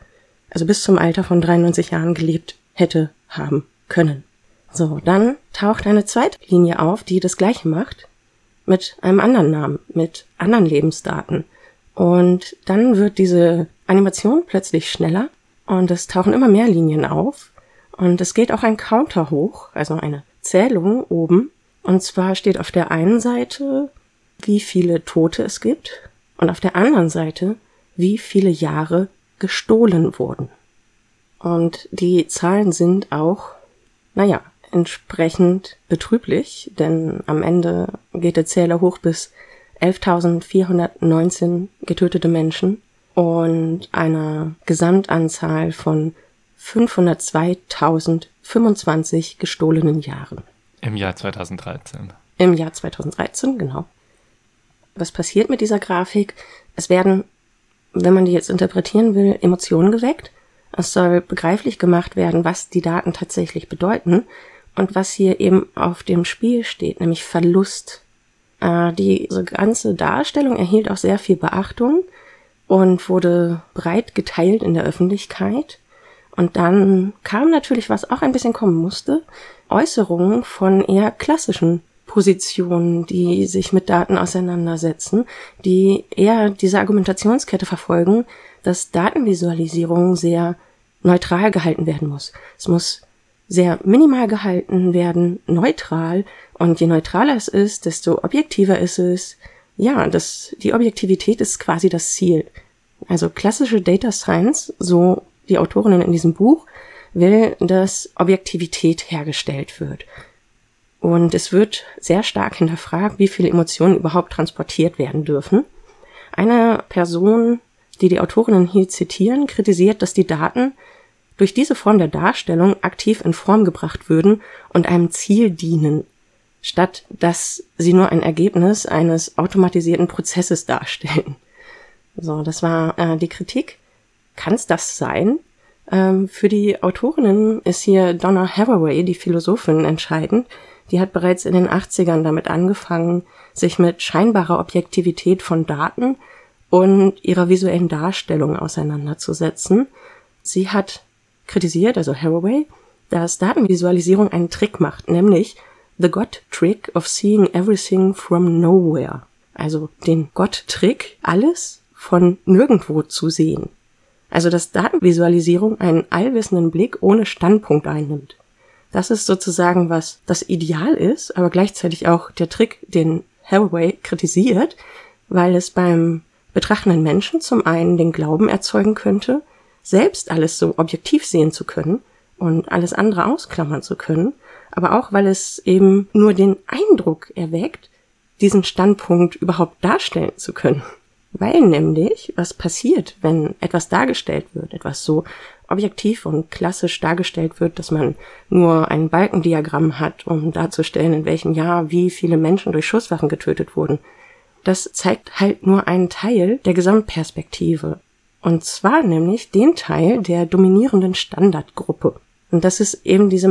also bis zum Alter von 93 Jahren gelebt hätte haben können. So, dann taucht eine zweite Linie auf, die das gleiche macht, mit einem anderen Namen, mit anderen Lebensdaten. Und dann wird diese Animation plötzlich schneller und es tauchen immer mehr Linien auf. Und es geht auch ein Counter hoch, also eine Zählung oben. Und zwar steht auf der einen Seite, wie viele Tote es gibt und auf der anderen Seite, wie viele Jahre gestohlen wurden. Und die Zahlen sind auch, naja, entsprechend betrüblich, denn am Ende geht der Zähler hoch bis 11.419 getötete Menschen und einer Gesamtanzahl von 502.025 gestohlenen Jahren. Im Jahr 2013. Im Jahr 2013, genau. Was passiert mit dieser Grafik? Es werden, wenn man die jetzt interpretieren will, Emotionen geweckt. Es soll begreiflich gemacht werden, was die Daten tatsächlich bedeuten und was hier eben auf dem Spiel steht, nämlich Verlust. Äh, diese ganze Darstellung erhielt auch sehr viel Beachtung und wurde breit geteilt in der Öffentlichkeit. Und dann kam natürlich, was auch ein bisschen kommen musste, Äußerungen von eher klassischen Positionen, die sich mit Daten auseinandersetzen, die eher diese Argumentationskette verfolgen, dass Datenvisualisierung sehr neutral gehalten werden muss. Es muss sehr minimal gehalten werden, neutral. Und je neutraler es ist, desto objektiver ist es. Ja, das, die Objektivität ist quasi das Ziel. Also klassische Data Science, so die Autorinnen in diesem Buch, will, dass Objektivität hergestellt wird. Und es wird sehr stark hinterfragt, wie viele Emotionen überhaupt transportiert werden dürfen. Eine Person, die die Autorinnen hier zitieren, kritisiert, dass die Daten durch diese Form der Darstellung aktiv in Form gebracht würden und einem Ziel dienen, statt dass sie nur ein Ergebnis eines automatisierten Prozesses darstellen. So, das war äh, die Kritik. Kann es das sein? Ähm, für die Autorinnen ist hier Donna Haraway, die Philosophin, entscheidend. Die hat bereits in den 80ern damit angefangen, sich mit scheinbarer Objektivität von Daten und ihrer visuellen Darstellung auseinanderzusetzen. Sie hat kritisiert, also Haraway, dass Datenvisualisierung einen Trick macht, nämlich the God Trick of seeing everything from nowhere. Also den Gott-Trick, alles von nirgendwo zu sehen. Also dass Datenvisualisierung einen allwissenden Blick ohne Standpunkt einnimmt. Das ist sozusagen was das Ideal ist, aber gleichzeitig auch der Trick, den Haraway kritisiert, weil es beim betrachtenden Menschen zum einen den Glauben erzeugen könnte, selbst alles so objektiv sehen zu können und alles andere ausklammern zu können, aber auch weil es eben nur den Eindruck erweckt, diesen Standpunkt überhaupt darstellen zu können. Weil nämlich, was passiert, wenn etwas dargestellt wird, etwas so objektiv und klassisch dargestellt wird, dass man nur ein Balkendiagramm hat, um darzustellen, in welchem Jahr wie viele Menschen durch Schusswaffen getötet wurden. Das zeigt halt nur einen Teil der Gesamtperspektive. Und zwar nämlich den Teil der dominierenden Standardgruppe. Und das ist eben diese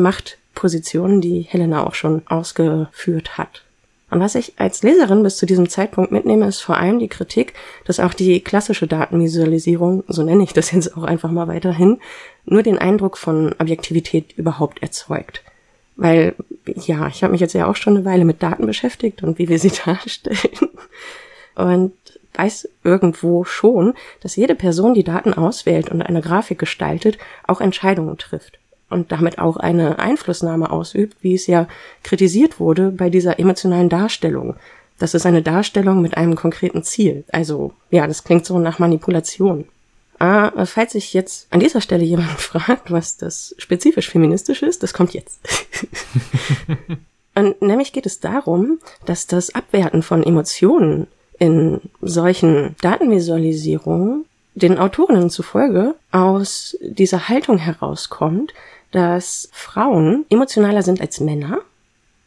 Machtposition, die Helena auch schon ausgeführt hat. Und was ich als Leserin bis zu diesem Zeitpunkt mitnehme, ist vor allem die Kritik, dass auch die klassische Datenvisualisierung, so nenne ich das jetzt auch einfach mal weiterhin, nur den Eindruck von Objektivität überhaupt erzeugt. Weil, ja, ich habe mich jetzt ja auch schon eine Weile mit Daten beschäftigt und wie wir sie darstellen. Und weiß irgendwo schon, dass jede Person, die Daten auswählt und eine Grafik gestaltet, auch Entscheidungen trifft und damit auch eine Einflussnahme ausübt, wie es ja kritisiert wurde bei dieser emotionalen Darstellung. Das ist eine Darstellung mit einem konkreten Ziel. Also, ja, das klingt so nach Manipulation. Ah, falls sich jetzt an dieser Stelle jemand fragt, was das spezifisch feministisch ist, das kommt jetzt. Und nämlich geht es darum, dass das Abwerten von Emotionen in solchen Datenvisualisierungen den Autorinnen zufolge aus dieser Haltung herauskommt, dass Frauen emotionaler sind als Männer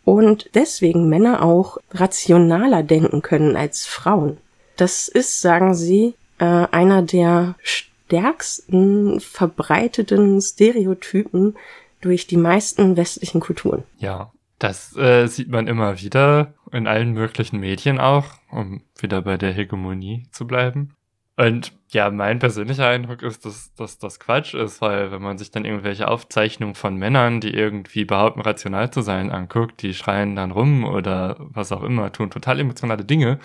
und deswegen Männer auch rationaler denken können als Frauen. Das ist, sagen sie, äh, einer der stärksten verbreiteten Stereotypen durch die meisten westlichen Kulturen. Ja, das äh, sieht man immer wieder in allen möglichen Medien auch, um wieder bei der Hegemonie zu bleiben. Und ja, mein persönlicher Eindruck ist, dass, dass das Quatsch ist, weil wenn man sich dann irgendwelche Aufzeichnungen von Männern, die irgendwie behaupten, rational zu sein, anguckt, die schreien dann rum oder was auch immer, tun total emotionale Dinge,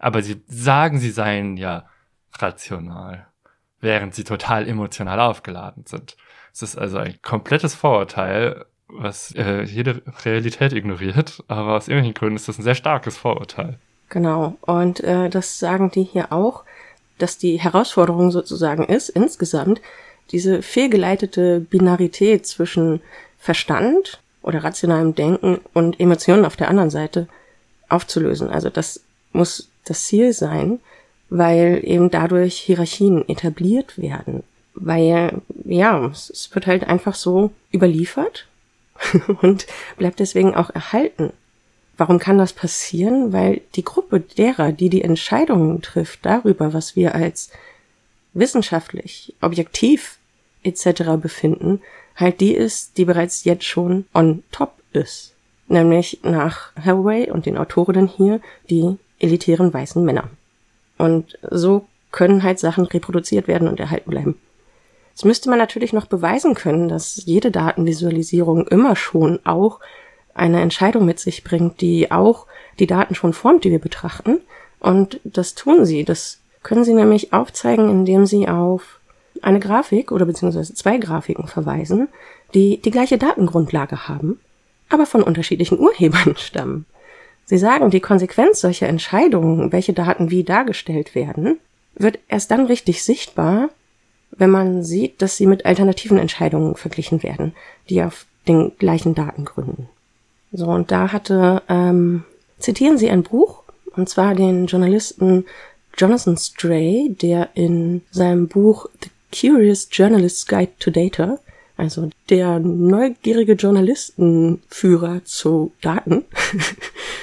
aber sie sagen, sie seien ja rational, während sie total emotional aufgeladen sind. Es ist also ein komplettes Vorurteil, was äh, jede Realität ignoriert, aber aus irgendwelchen Gründen ist das ein sehr starkes Vorurteil. Genau, und äh, das sagen die hier auch, dass die Herausforderung sozusagen ist, insgesamt diese fehlgeleitete Binarität zwischen Verstand oder rationalem Denken und Emotionen auf der anderen Seite aufzulösen. Also das muss das Ziel sein, weil eben dadurch Hierarchien etabliert werden. Weil, ja, es wird halt einfach so überliefert und bleibt deswegen auch erhalten. Warum kann das passieren? Weil die Gruppe derer, die die Entscheidungen trifft darüber, was wir als wissenschaftlich, objektiv etc. befinden, halt die ist, die bereits jetzt schon on top ist. Nämlich nach Hathaway und den Autorinnen hier die elitären weißen Männer. Und so können halt Sachen reproduziert werden und erhalten bleiben. Jetzt müsste man natürlich noch beweisen können, dass jede Datenvisualisierung immer schon auch eine Entscheidung mit sich bringt, die auch die Daten schon formt, die wir betrachten. Und das tun sie. Das können sie nämlich aufzeigen, indem sie auf eine Grafik oder beziehungsweise zwei Grafiken verweisen, die die gleiche Datengrundlage haben, aber von unterschiedlichen Urhebern stammen. Sie sagen, die Konsequenz solcher Entscheidungen, welche Daten wie dargestellt werden, wird erst dann richtig sichtbar, wenn man sieht, dass sie mit alternativen Entscheidungen verglichen werden, die auf den gleichen Daten gründen. So, und da hatte, ähm, zitieren sie ein Buch, und zwar den Journalisten Jonathan Stray, der in seinem Buch The Curious Journalist's Guide to Data, also der neugierige Journalistenführer zu Daten,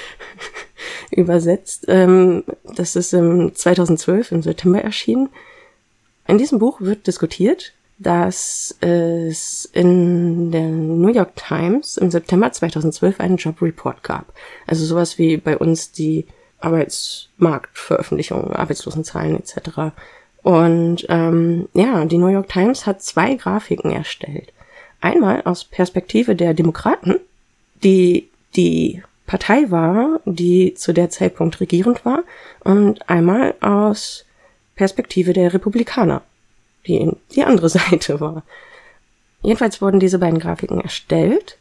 übersetzt. Ähm, das ist im 2012 im September erschienen. In diesem Buch wird diskutiert, dass es in der New York Times im September 2012 einen Job Report gab. Also sowas wie bei uns die Arbeitsmarktveröffentlichung, Arbeitslosenzahlen etc. Und ähm, ja, die New York Times hat zwei Grafiken erstellt. Einmal aus Perspektive der Demokraten, die die Partei war, die zu der Zeitpunkt regierend war, und einmal aus Perspektive der Republikaner, die die andere Seite war. Jedenfalls wurden diese beiden Grafiken erstellt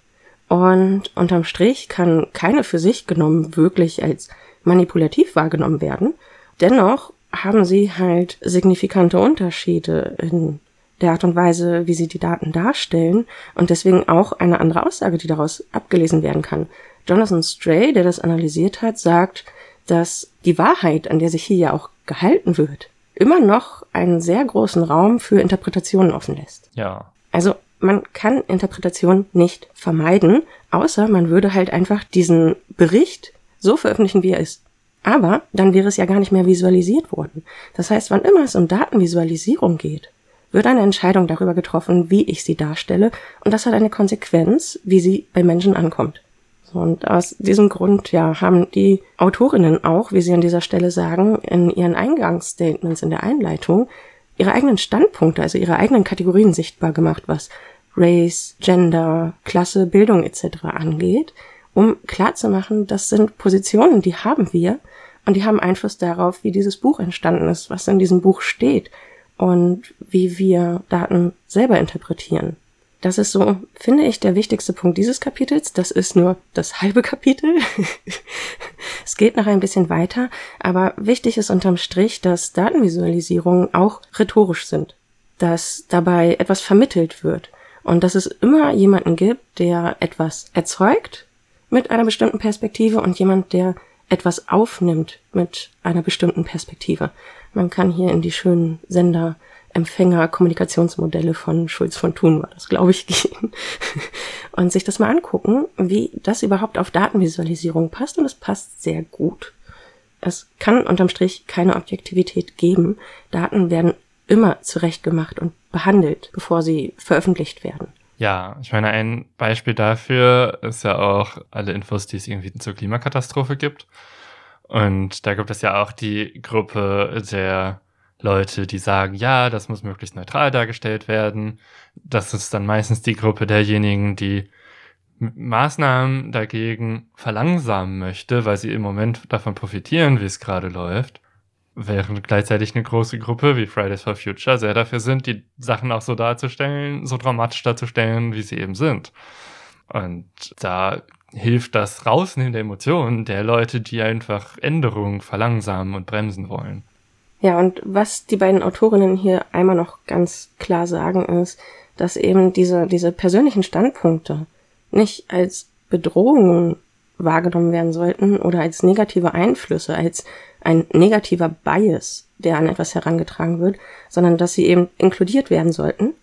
und unterm Strich kann keine für sich genommen wirklich als manipulativ wahrgenommen werden. Dennoch haben sie halt signifikante Unterschiede in der Art und Weise, wie sie die Daten darstellen und deswegen auch eine andere Aussage, die daraus abgelesen werden kann. Jonathan Stray, der das analysiert hat, sagt, dass die Wahrheit, an der sich hier ja auch gehalten wird, immer noch einen sehr großen Raum für Interpretationen offen lässt. Ja. Also man kann Interpretation nicht vermeiden, außer man würde halt einfach diesen Bericht so veröffentlichen, wie er ist. Aber dann wäre es ja gar nicht mehr visualisiert worden. Das heißt, wann immer es um Datenvisualisierung geht, wird eine Entscheidung darüber getroffen, wie ich sie darstelle, und das hat eine Konsequenz, wie sie bei Menschen ankommt. Und aus diesem Grund, ja, haben die Autorinnen auch, wie sie an dieser Stelle sagen, in ihren Eingangsstatements in der Einleitung ihre eigenen Standpunkte, also ihre eigenen Kategorien sichtbar gemacht, was Race, Gender, Klasse, Bildung etc. angeht, um klarzumachen, das sind Positionen, die haben wir und die haben Einfluss darauf, wie dieses Buch entstanden ist, was in diesem Buch steht und wie wir Daten selber interpretieren. Das ist so, finde ich, der wichtigste Punkt dieses Kapitels. Das ist nur das halbe Kapitel. es geht noch ein bisschen weiter, aber wichtig ist unterm Strich, dass Datenvisualisierungen auch rhetorisch sind, dass dabei etwas vermittelt wird und dass es immer jemanden gibt, der etwas erzeugt mit einer bestimmten Perspektive und jemand, der etwas aufnimmt mit einer bestimmten Perspektive. Man kann hier in die schönen Sender Empfänger-Kommunikationsmodelle von Schulz von Thun war das, glaube ich, gehen. Und sich das mal angucken, wie das überhaupt auf Datenvisualisierung passt. Und es passt sehr gut. Es kann unterm Strich keine Objektivität geben. Daten werden immer zurechtgemacht und behandelt, bevor sie veröffentlicht werden. Ja, ich meine, ein Beispiel dafür ist ja auch alle Infos, die es irgendwie zur Klimakatastrophe gibt. Und da gibt es ja auch die Gruppe der Leute, die sagen, ja, das muss möglichst neutral dargestellt werden. Das ist dann meistens die Gruppe derjenigen, die Maßnahmen dagegen verlangsamen möchte, weil sie im Moment davon profitieren, wie es gerade läuft. während gleichzeitig eine große Gruppe wie Fridays for Future sehr dafür sind, die Sachen auch so darzustellen, so dramatisch darzustellen, wie sie eben sind. Und da hilft das Rausnehmen der Emotionen der Leute, die einfach Änderungen verlangsamen und bremsen wollen. Ja, und was die beiden Autorinnen hier einmal noch ganz klar sagen, ist, dass eben diese, diese persönlichen Standpunkte nicht als Bedrohungen wahrgenommen werden sollten oder als negative Einflüsse, als ein negativer Bias, der an etwas herangetragen wird, sondern dass sie eben inkludiert werden sollten,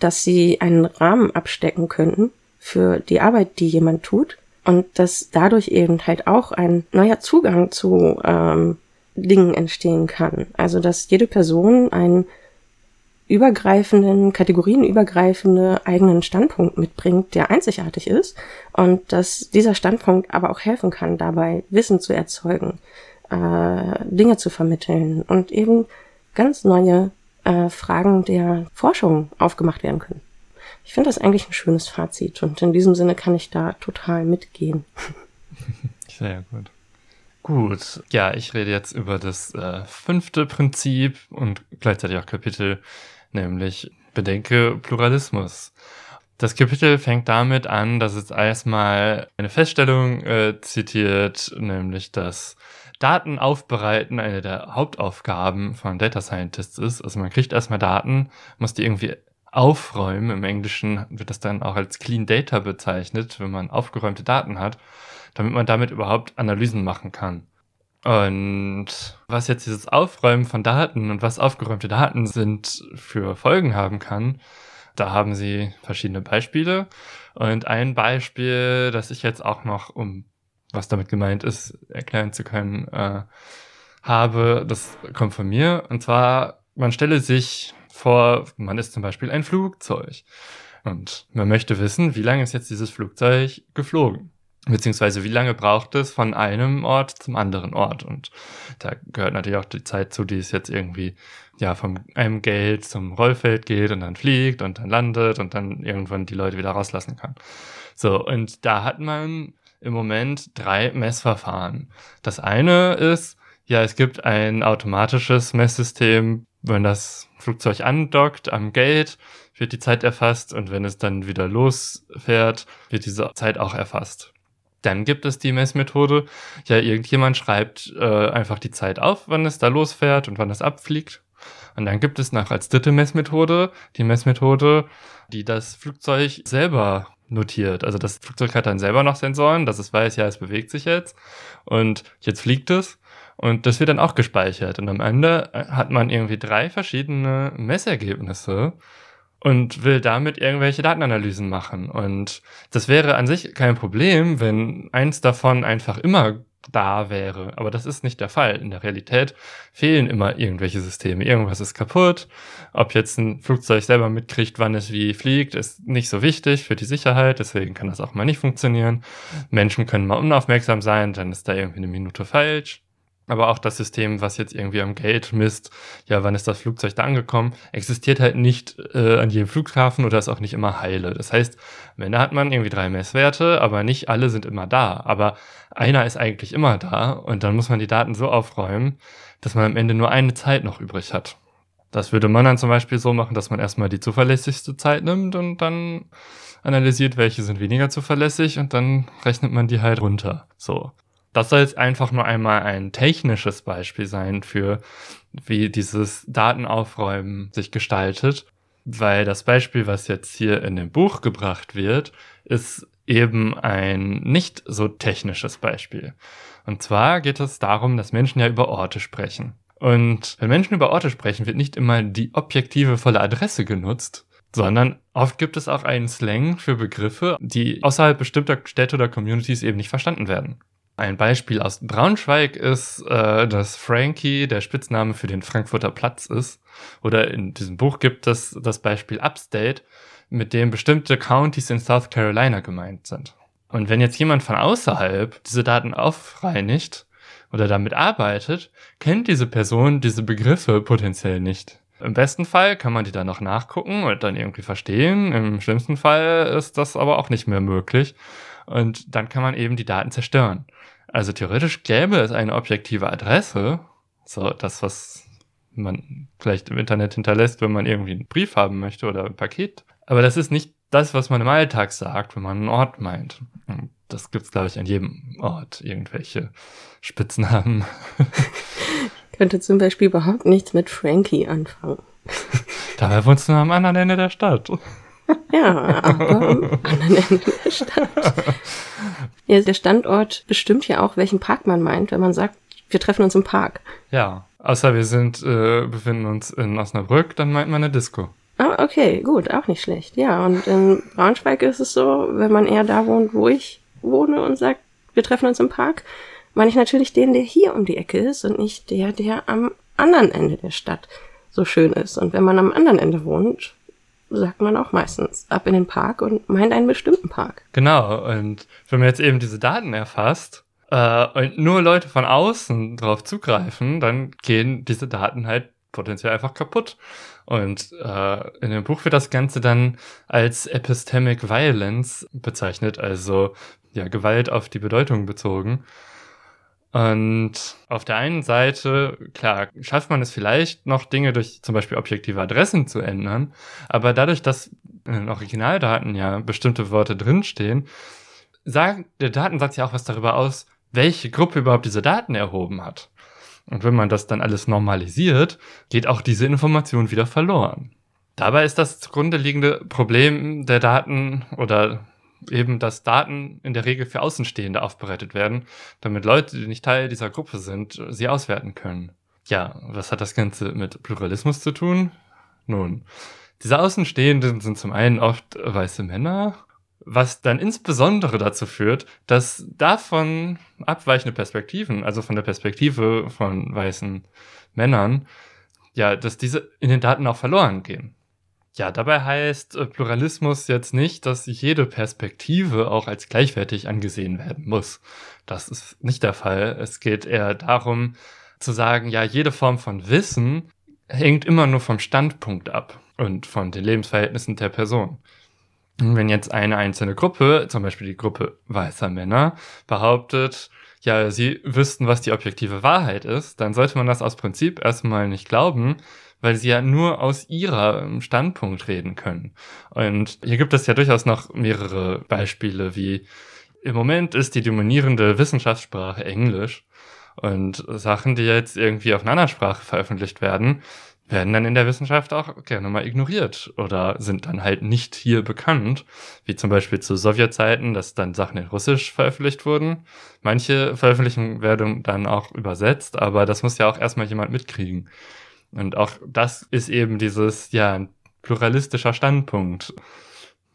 dass sie einen Rahmen abstecken könnten für die Arbeit, die jemand tut und dass dadurch eben halt auch ein neuer Zugang zu ähm, Dingen entstehen kann. Also dass jede Person einen übergreifenden, kategorienübergreifende eigenen Standpunkt mitbringt, der einzigartig ist und dass dieser Standpunkt aber auch helfen kann, dabei Wissen zu erzeugen, äh, Dinge zu vermitteln und eben ganz neue äh, Fragen der Forschung aufgemacht werden können. Ich finde das eigentlich ein schönes Fazit und in diesem Sinne kann ich da total mitgehen. Sehr gut. Gut, ja, ich rede jetzt über das äh, fünfte Prinzip und gleichzeitig auch Kapitel nämlich Bedenke Pluralismus. Das Kapitel fängt damit an, dass es erstmal eine Feststellung äh, zitiert, nämlich dass Daten aufbereiten eine der Hauptaufgaben von Data Scientists ist. Also man kriegt erstmal Daten, muss die irgendwie aufräumen. Im Englischen wird das dann auch als Clean Data bezeichnet, wenn man aufgeräumte Daten hat, damit man damit überhaupt Analysen machen kann. Und was jetzt dieses Aufräumen von Daten und was aufgeräumte Daten sind für Folgen haben kann, da haben sie verschiedene Beispiele. Und ein Beispiel, das ich jetzt auch noch, um was damit gemeint ist, erklären zu können, äh, habe, das kommt von mir. Und zwar, man stelle sich vor, man ist zum Beispiel ein Flugzeug. Und man möchte wissen, wie lange ist jetzt dieses Flugzeug geflogen? Beziehungsweise wie lange braucht es von einem Ort zum anderen Ort? Und da gehört natürlich auch die Zeit zu, die es jetzt irgendwie ja von einem Geld zum Rollfeld geht und dann fliegt und dann landet und dann irgendwann die Leute wieder rauslassen kann. So, und da hat man im Moment drei Messverfahren. Das eine ist, ja, es gibt ein automatisches Messsystem, wenn das Flugzeug andockt am Gate, wird die Zeit erfasst und wenn es dann wieder losfährt, wird diese Zeit auch erfasst. Dann gibt es die Messmethode, ja, irgendjemand schreibt äh, einfach die Zeit auf, wann es da losfährt und wann es abfliegt. Und dann gibt es noch als dritte Messmethode die Messmethode, die das Flugzeug selber notiert. Also das Flugzeug hat dann selber noch Sensoren, dass es weiß, ja, es bewegt sich jetzt und jetzt fliegt es. Und das wird dann auch gespeichert. Und am Ende äh, hat man irgendwie drei verschiedene Messergebnisse und will damit irgendwelche Datenanalysen machen. Und das wäre an sich kein Problem, wenn eins davon einfach immer da wäre. Aber das ist nicht der Fall. In der Realität fehlen immer irgendwelche Systeme. Irgendwas ist kaputt. Ob jetzt ein Flugzeug selber mitkriegt, wann es wie fliegt, ist nicht so wichtig für die Sicherheit. Deswegen kann das auch mal nicht funktionieren. Menschen können mal unaufmerksam sein, dann ist da irgendwie eine Minute falsch. Aber auch das System, was jetzt irgendwie am Gate misst, ja, wann ist das Flugzeug da angekommen, existiert halt nicht äh, an jedem Flughafen oder ist auch nicht immer heile. Das heißt, am Ende hat man irgendwie drei Messwerte, aber nicht alle sind immer da. Aber einer ist eigentlich immer da und dann muss man die Daten so aufräumen, dass man am Ende nur eine Zeit noch übrig hat. Das würde man dann zum Beispiel so machen, dass man erstmal die zuverlässigste Zeit nimmt und dann analysiert, welche sind weniger zuverlässig und dann rechnet man die halt runter. So. Das soll jetzt einfach nur einmal ein technisches Beispiel sein für, wie dieses Datenaufräumen sich gestaltet, weil das Beispiel, was jetzt hier in dem Buch gebracht wird, ist eben ein nicht so technisches Beispiel. Und zwar geht es darum, dass Menschen ja über Orte sprechen. Und wenn Menschen über Orte sprechen, wird nicht immer die objektive volle Adresse genutzt, sondern oft gibt es auch einen Slang für Begriffe, die außerhalb bestimmter Städte oder Communities eben nicht verstanden werden. Ein Beispiel aus Braunschweig ist, äh, dass Frankie der Spitzname für den Frankfurter Platz ist. Oder in diesem Buch gibt es das Beispiel Upstate, mit dem bestimmte Counties in South Carolina gemeint sind. Und wenn jetzt jemand von außerhalb diese Daten aufreinigt oder damit arbeitet, kennt diese Person diese Begriffe potenziell nicht. Im besten Fall kann man die dann noch nachgucken und dann irgendwie verstehen. Im schlimmsten Fall ist das aber auch nicht mehr möglich. Und dann kann man eben die Daten zerstören. Also theoretisch gäbe es eine objektive Adresse, So, das, was man vielleicht im Internet hinterlässt, wenn man irgendwie einen Brief haben möchte oder ein Paket. Aber das ist nicht das, was man im Alltag sagt, wenn man einen Ort meint. Das gibt's, glaube ich, an jedem Ort, irgendwelche Spitznamen. könnte zum Beispiel überhaupt nichts mit Frankie anfangen. Dabei wohnst du am anderen Ende der Stadt. Ja, aber am anderen Ende der Stadt. Ja, der Standort bestimmt ja auch, welchen Park man meint, wenn man sagt, wir treffen uns im Park. Ja, außer wir sind, äh, befinden uns in Osnabrück, dann meint man eine Disco. Ah, okay, gut, auch nicht schlecht. Ja, und in Braunschweig ist es so, wenn man eher da wohnt, wo ich wohne und sagt, wir treffen uns im Park, meine ich natürlich den, der hier um die Ecke ist und nicht der, der am anderen Ende der Stadt so schön ist. Und wenn man am anderen Ende wohnt, sagt man auch meistens ab in den Park und meint einen bestimmten Park. Genau, und wenn man jetzt eben diese Daten erfasst äh, und nur Leute von außen drauf zugreifen, dann gehen diese Daten halt potenziell einfach kaputt. Und äh, in dem Buch wird das Ganze dann als Epistemic Violence bezeichnet, also ja, Gewalt auf die Bedeutung bezogen. Und auf der einen Seite, klar, schafft man es vielleicht noch Dinge durch zum Beispiel objektive Adressen zu ändern, aber dadurch, dass in Originaldaten ja bestimmte Worte drinstehen, sagt der Datensatz ja auch was darüber aus, welche Gruppe überhaupt diese Daten erhoben hat. Und wenn man das dann alles normalisiert, geht auch diese Information wieder verloren. Dabei ist das zugrunde liegende Problem der Daten oder eben, dass Daten in der Regel für Außenstehende aufbereitet werden, damit Leute, die nicht Teil dieser Gruppe sind, sie auswerten können. Ja, was hat das Ganze mit Pluralismus zu tun? Nun, diese Außenstehenden sind zum einen oft weiße Männer, was dann insbesondere dazu führt, dass davon abweichende Perspektiven, also von der Perspektive von weißen Männern, ja, dass diese in den Daten auch verloren gehen. Ja, dabei heißt äh, Pluralismus jetzt nicht, dass jede Perspektive auch als gleichwertig angesehen werden muss. Das ist nicht der Fall. Es geht eher darum zu sagen, ja, jede Form von Wissen hängt immer nur vom Standpunkt ab und von den Lebensverhältnissen der Person. wenn jetzt eine einzelne Gruppe, zum Beispiel die Gruppe weißer Männer, behauptet, ja, sie wüssten, was die objektive Wahrheit ist, dann sollte man das aus Prinzip erstmal nicht glauben, weil sie ja nur aus ihrem Standpunkt reden können. Und hier gibt es ja durchaus noch mehrere Beispiele, wie im Moment ist die dominierende Wissenschaftssprache Englisch und Sachen, die jetzt irgendwie auf einer anderen Sprache veröffentlicht werden, werden dann in der Wissenschaft auch gerne mal ignoriert oder sind dann halt nicht hier bekannt, wie zum Beispiel zu Sowjetzeiten, dass dann Sachen in Russisch veröffentlicht wurden. Manche Veröffentlichungen werden dann auch übersetzt, aber das muss ja auch erstmal jemand mitkriegen. Und auch das ist eben dieses, ja, pluralistischer Standpunkt.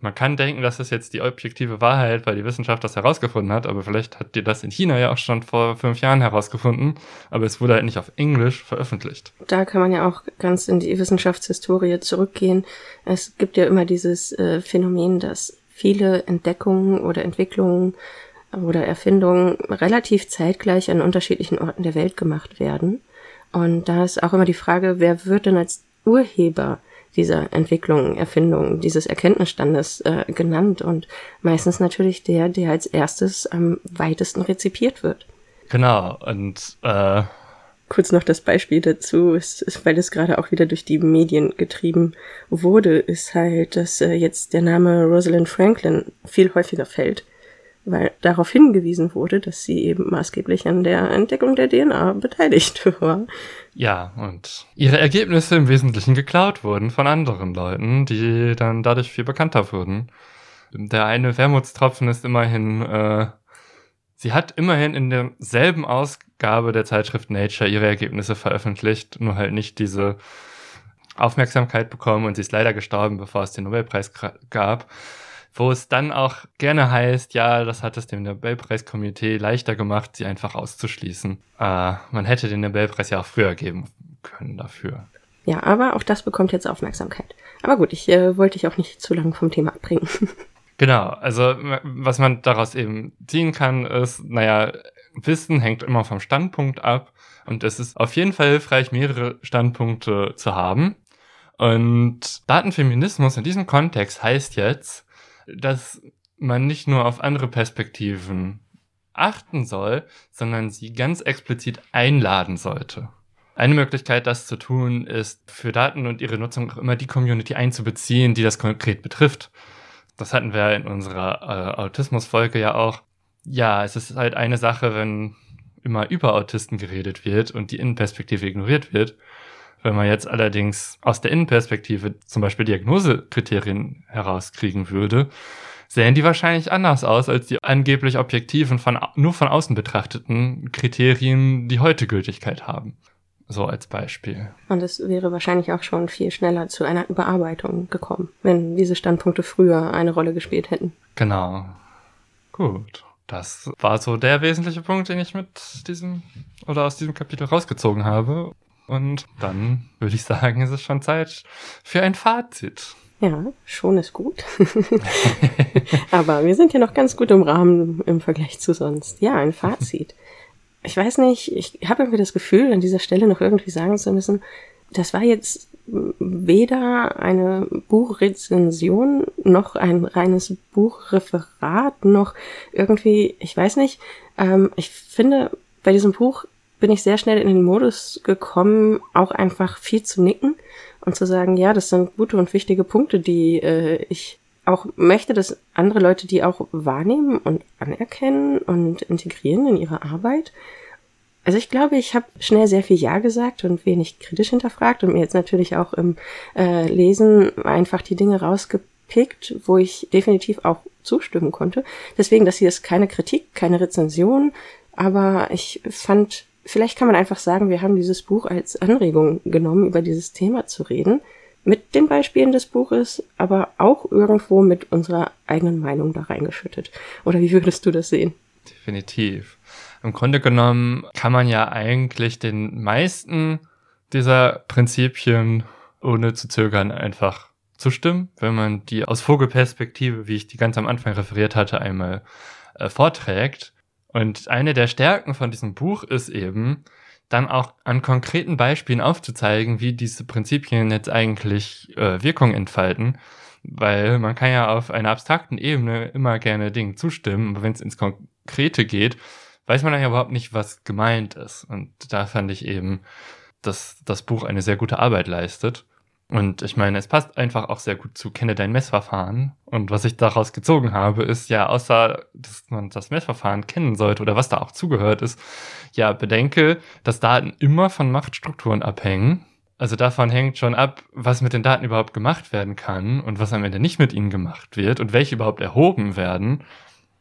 Man kann denken, das ist jetzt die objektive Wahrheit, weil die Wissenschaft das herausgefunden hat, aber vielleicht hat die das in China ja auch schon vor fünf Jahren herausgefunden, aber es wurde halt nicht auf Englisch veröffentlicht. Da kann man ja auch ganz in die Wissenschaftshistorie zurückgehen. Es gibt ja immer dieses äh, Phänomen, dass viele Entdeckungen oder Entwicklungen oder Erfindungen relativ zeitgleich an unterschiedlichen Orten der Welt gemacht werden. Und da ist auch immer die Frage, wer wird denn als Urheber dieser Entwicklung, Erfindung, dieses Erkenntnisstandes äh, genannt? Und meistens natürlich der, der als erstes am weitesten rezipiert wird. Genau, und äh kurz noch das Beispiel dazu, ist, ist, weil es gerade auch wieder durch die Medien getrieben wurde, ist halt, dass äh, jetzt der Name Rosalind Franklin viel häufiger fällt weil darauf hingewiesen wurde, dass sie eben maßgeblich an der Entdeckung der DNA beteiligt war. Ja, und ihre Ergebnisse im Wesentlichen geklaut wurden von anderen Leuten, die dann dadurch viel bekannter wurden. Der eine Wermutstropfen ist immerhin, äh, sie hat immerhin in derselben Ausgabe der Zeitschrift Nature ihre Ergebnisse veröffentlicht, nur halt nicht diese Aufmerksamkeit bekommen und sie ist leider gestorben, bevor es den Nobelpreis gab wo es dann auch gerne heißt, ja, das hat es dem Nobelpreiskomitee leichter gemacht, sie einfach auszuschließen. Äh, man hätte den Nobelpreis ja auch früher geben können dafür. Ja, aber auch das bekommt jetzt Aufmerksamkeit. Aber gut, ich äh, wollte dich auch nicht zu lange vom Thema abbringen. genau, also was man daraus eben ziehen kann, ist, naja, Wissen hängt immer vom Standpunkt ab und es ist auf jeden Fall hilfreich, mehrere Standpunkte zu haben. Und Datenfeminismus in diesem Kontext heißt jetzt, dass man nicht nur auf andere Perspektiven achten soll, sondern sie ganz explizit einladen sollte. Eine Möglichkeit, das zu tun, ist für Daten und ihre Nutzung auch immer die Community einzubeziehen, die das konkret betrifft. Das hatten wir in unserer äh, Autismus-Folge ja auch. Ja, es ist halt eine Sache, wenn immer über Autisten geredet wird und die Innenperspektive ignoriert wird. Wenn man jetzt allerdings aus der Innenperspektive zum Beispiel Diagnosekriterien herauskriegen würde, sehen die wahrscheinlich anders aus als die angeblich objektiven, von, nur von außen betrachteten Kriterien, die heute Gültigkeit haben. So als Beispiel. Und es wäre wahrscheinlich auch schon viel schneller zu einer Überarbeitung gekommen, wenn diese Standpunkte früher eine Rolle gespielt hätten. Genau. Gut. Das war so der wesentliche Punkt, den ich mit diesem oder aus diesem Kapitel rausgezogen habe. Und dann würde ich sagen, ist es schon Zeit für ein Fazit. Ja, schon ist gut. Aber wir sind ja noch ganz gut im Rahmen im Vergleich zu sonst. Ja, ein Fazit. Ich weiß nicht, ich habe irgendwie das Gefühl, an dieser Stelle noch irgendwie sagen zu müssen, das war jetzt weder eine Buchrezension noch ein reines Buchreferat noch irgendwie, ich weiß nicht. Ähm, ich finde, bei diesem Buch bin ich sehr schnell in den Modus gekommen, auch einfach viel zu nicken und zu sagen, ja, das sind gute und wichtige Punkte, die äh, ich auch möchte, dass andere Leute die auch wahrnehmen und anerkennen und integrieren in ihre Arbeit. Also ich glaube, ich habe schnell sehr viel Ja gesagt und wenig kritisch hinterfragt und mir jetzt natürlich auch im äh, Lesen einfach die Dinge rausgepickt, wo ich definitiv auch zustimmen konnte. Deswegen, das hier ist keine Kritik, keine Rezension, aber ich fand, vielleicht kann man einfach sagen, wir haben dieses Buch als Anregung genommen, über dieses Thema zu reden. Mit den Beispielen des Buches, aber auch irgendwo mit unserer eigenen Meinung da reingeschüttet. Oder wie würdest du das sehen? Definitiv. Im Grunde genommen kann man ja eigentlich den meisten dieser Prinzipien ohne zu zögern einfach zustimmen, wenn man die aus Vogelperspektive, wie ich die ganz am Anfang referiert hatte, einmal äh, vorträgt. Und eine der Stärken von diesem Buch ist eben, dann auch an konkreten Beispielen aufzuzeigen, wie diese Prinzipien jetzt eigentlich äh, Wirkung entfalten. Weil man kann ja auf einer abstrakten Ebene immer gerne Dingen zustimmen, aber wenn es ins Konkrete geht, weiß man ja überhaupt nicht, was gemeint ist. Und da fand ich eben, dass das Buch eine sehr gute Arbeit leistet. Und ich meine, es passt einfach auch sehr gut zu Kenne dein Messverfahren. Und was ich daraus gezogen habe, ist ja, außer dass man das Messverfahren kennen sollte oder was da auch zugehört ist, ja, bedenke, dass Daten immer von Machtstrukturen abhängen. Also davon hängt schon ab, was mit den Daten überhaupt gemacht werden kann und was am Ende nicht mit ihnen gemacht wird und welche überhaupt erhoben werden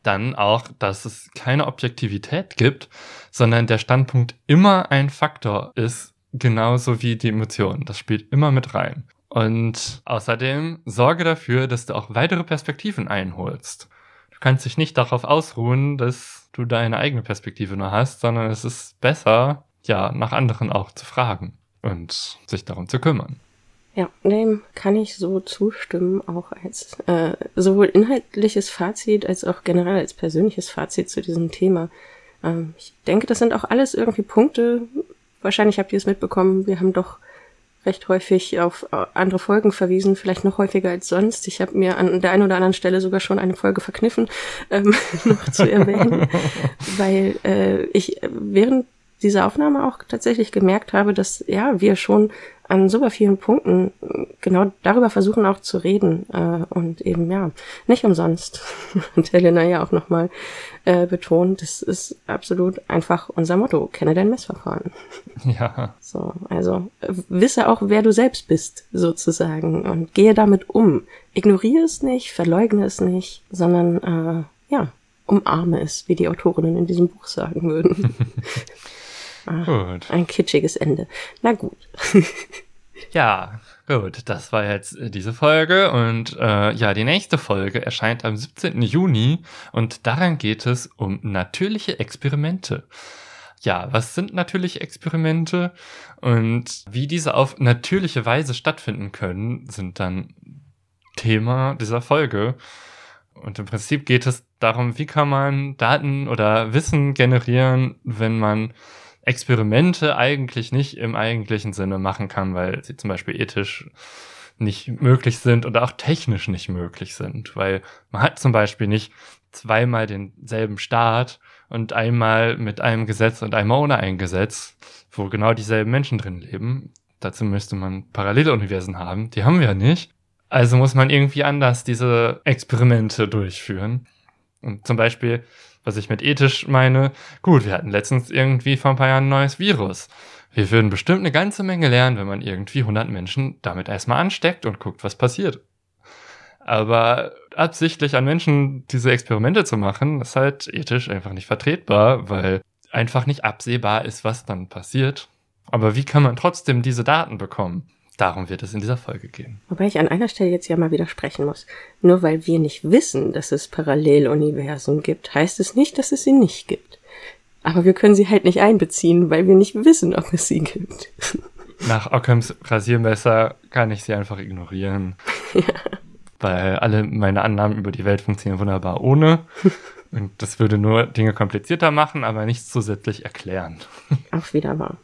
dann auch, dass es keine Objektivität gibt, sondern der Standpunkt immer ein Faktor ist, genauso wie die Emotionen. Das spielt immer mit rein. Und außerdem sorge dafür, dass du auch weitere Perspektiven einholst. Du kannst dich nicht darauf ausruhen, dass du deine eigene Perspektive nur hast, sondern es ist besser, ja, nach anderen auch zu fragen und sich darum zu kümmern. Ja, dem kann ich so zustimmen, auch als äh, sowohl inhaltliches Fazit als auch generell als persönliches Fazit zu diesem Thema. Ähm, ich denke, das sind auch alles irgendwie Punkte. Wahrscheinlich habt ihr es mitbekommen, wir haben doch recht häufig auf äh, andere Folgen verwiesen, vielleicht noch häufiger als sonst. Ich habe mir an der einen oder anderen Stelle sogar schon eine Folge verkniffen, ähm, noch zu erwähnen, weil äh, ich während dieser Aufnahme auch tatsächlich gemerkt habe, dass ja wir schon an super vielen Punkten genau darüber versuchen auch zu reden äh, und eben ja nicht umsonst und Helena ja auch nochmal äh, betont, das ist absolut einfach unser Motto, kenne dein Messverfahren. Ja. So, also wisse auch, wer du selbst bist, sozusagen und gehe damit um. Ignoriere es nicht, verleugne es nicht, sondern äh, ja, umarme es, wie die Autorinnen in diesem Buch sagen würden. Ach, gut. Ein kitschiges Ende. Na gut. ja, gut. Das war jetzt äh, diese Folge. Und äh, ja, die nächste Folge erscheint am 17. Juni. Und daran geht es um natürliche Experimente. Ja, was sind natürliche Experimente und wie diese auf natürliche Weise stattfinden können, sind dann Thema dieser Folge. Und im Prinzip geht es darum, wie kann man Daten oder Wissen generieren, wenn man Experimente eigentlich nicht im eigentlichen Sinne machen kann, weil sie zum Beispiel ethisch nicht möglich sind oder auch technisch nicht möglich sind, weil man hat zum Beispiel nicht zweimal denselben Staat und einmal mit einem Gesetz und einmal ohne ein Gesetz, wo genau dieselben Menschen drin leben. Dazu müsste man Paralleluniversen haben. Die haben wir nicht. Also muss man irgendwie anders diese Experimente durchführen. Und zum Beispiel, was ich mit ethisch meine, gut, wir hatten letztens irgendwie vor ein paar Jahren ein neues Virus. Wir würden bestimmt eine ganze Menge lernen, wenn man irgendwie 100 Menschen damit erstmal ansteckt und guckt, was passiert. Aber absichtlich an Menschen diese Experimente zu machen, ist halt ethisch einfach nicht vertretbar, weil einfach nicht absehbar ist, was dann passiert. Aber wie kann man trotzdem diese Daten bekommen? Darum wird es in dieser Folge gehen. Wobei ich an einer Stelle jetzt ja mal widersprechen muss. Nur weil wir nicht wissen, dass es Paralleluniversen gibt, heißt es nicht, dass es sie nicht gibt. Aber wir können sie halt nicht einbeziehen, weil wir nicht wissen, ob es sie gibt. Nach Ockhams Rasiermesser kann ich sie einfach ignorieren. Ja. Weil alle meine Annahmen über die Welt funktionieren wunderbar ohne. Und das würde nur Dinge komplizierter machen, aber nichts zusätzlich erklären. Auch wieder wahr.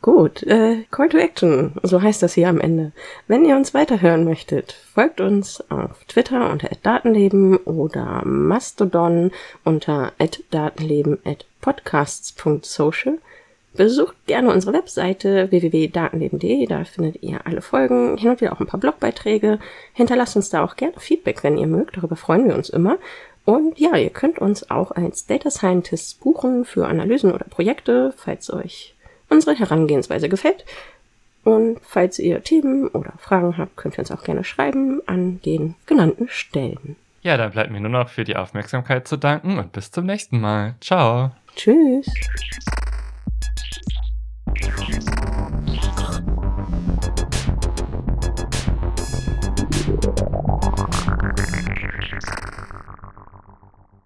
Gut, äh, Call to Action, so heißt das hier am Ende. Wenn ihr uns weiterhören möchtet, folgt uns auf Twitter unter @datenleben oder Mastodon unter @datenleben@podcasts.social. Besucht gerne unsere Webseite www.datenleben.de, da findet ihr alle Folgen, hin und wieder auch ein paar Blogbeiträge. Hinterlasst uns da auch gerne Feedback, wenn ihr mögt, darüber freuen wir uns immer. Und ja, ihr könnt uns auch als Data Scientists buchen für Analysen oder Projekte, falls euch unsere Herangehensweise gefällt. Und falls ihr Themen oder Fragen habt, könnt ihr uns auch gerne schreiben an den genannten Stellen. Ja, dann bleibt mir nur noch für die Aufmerksamkeit zu danken und bis zum nächsten Mal. Ciao. Tschüss.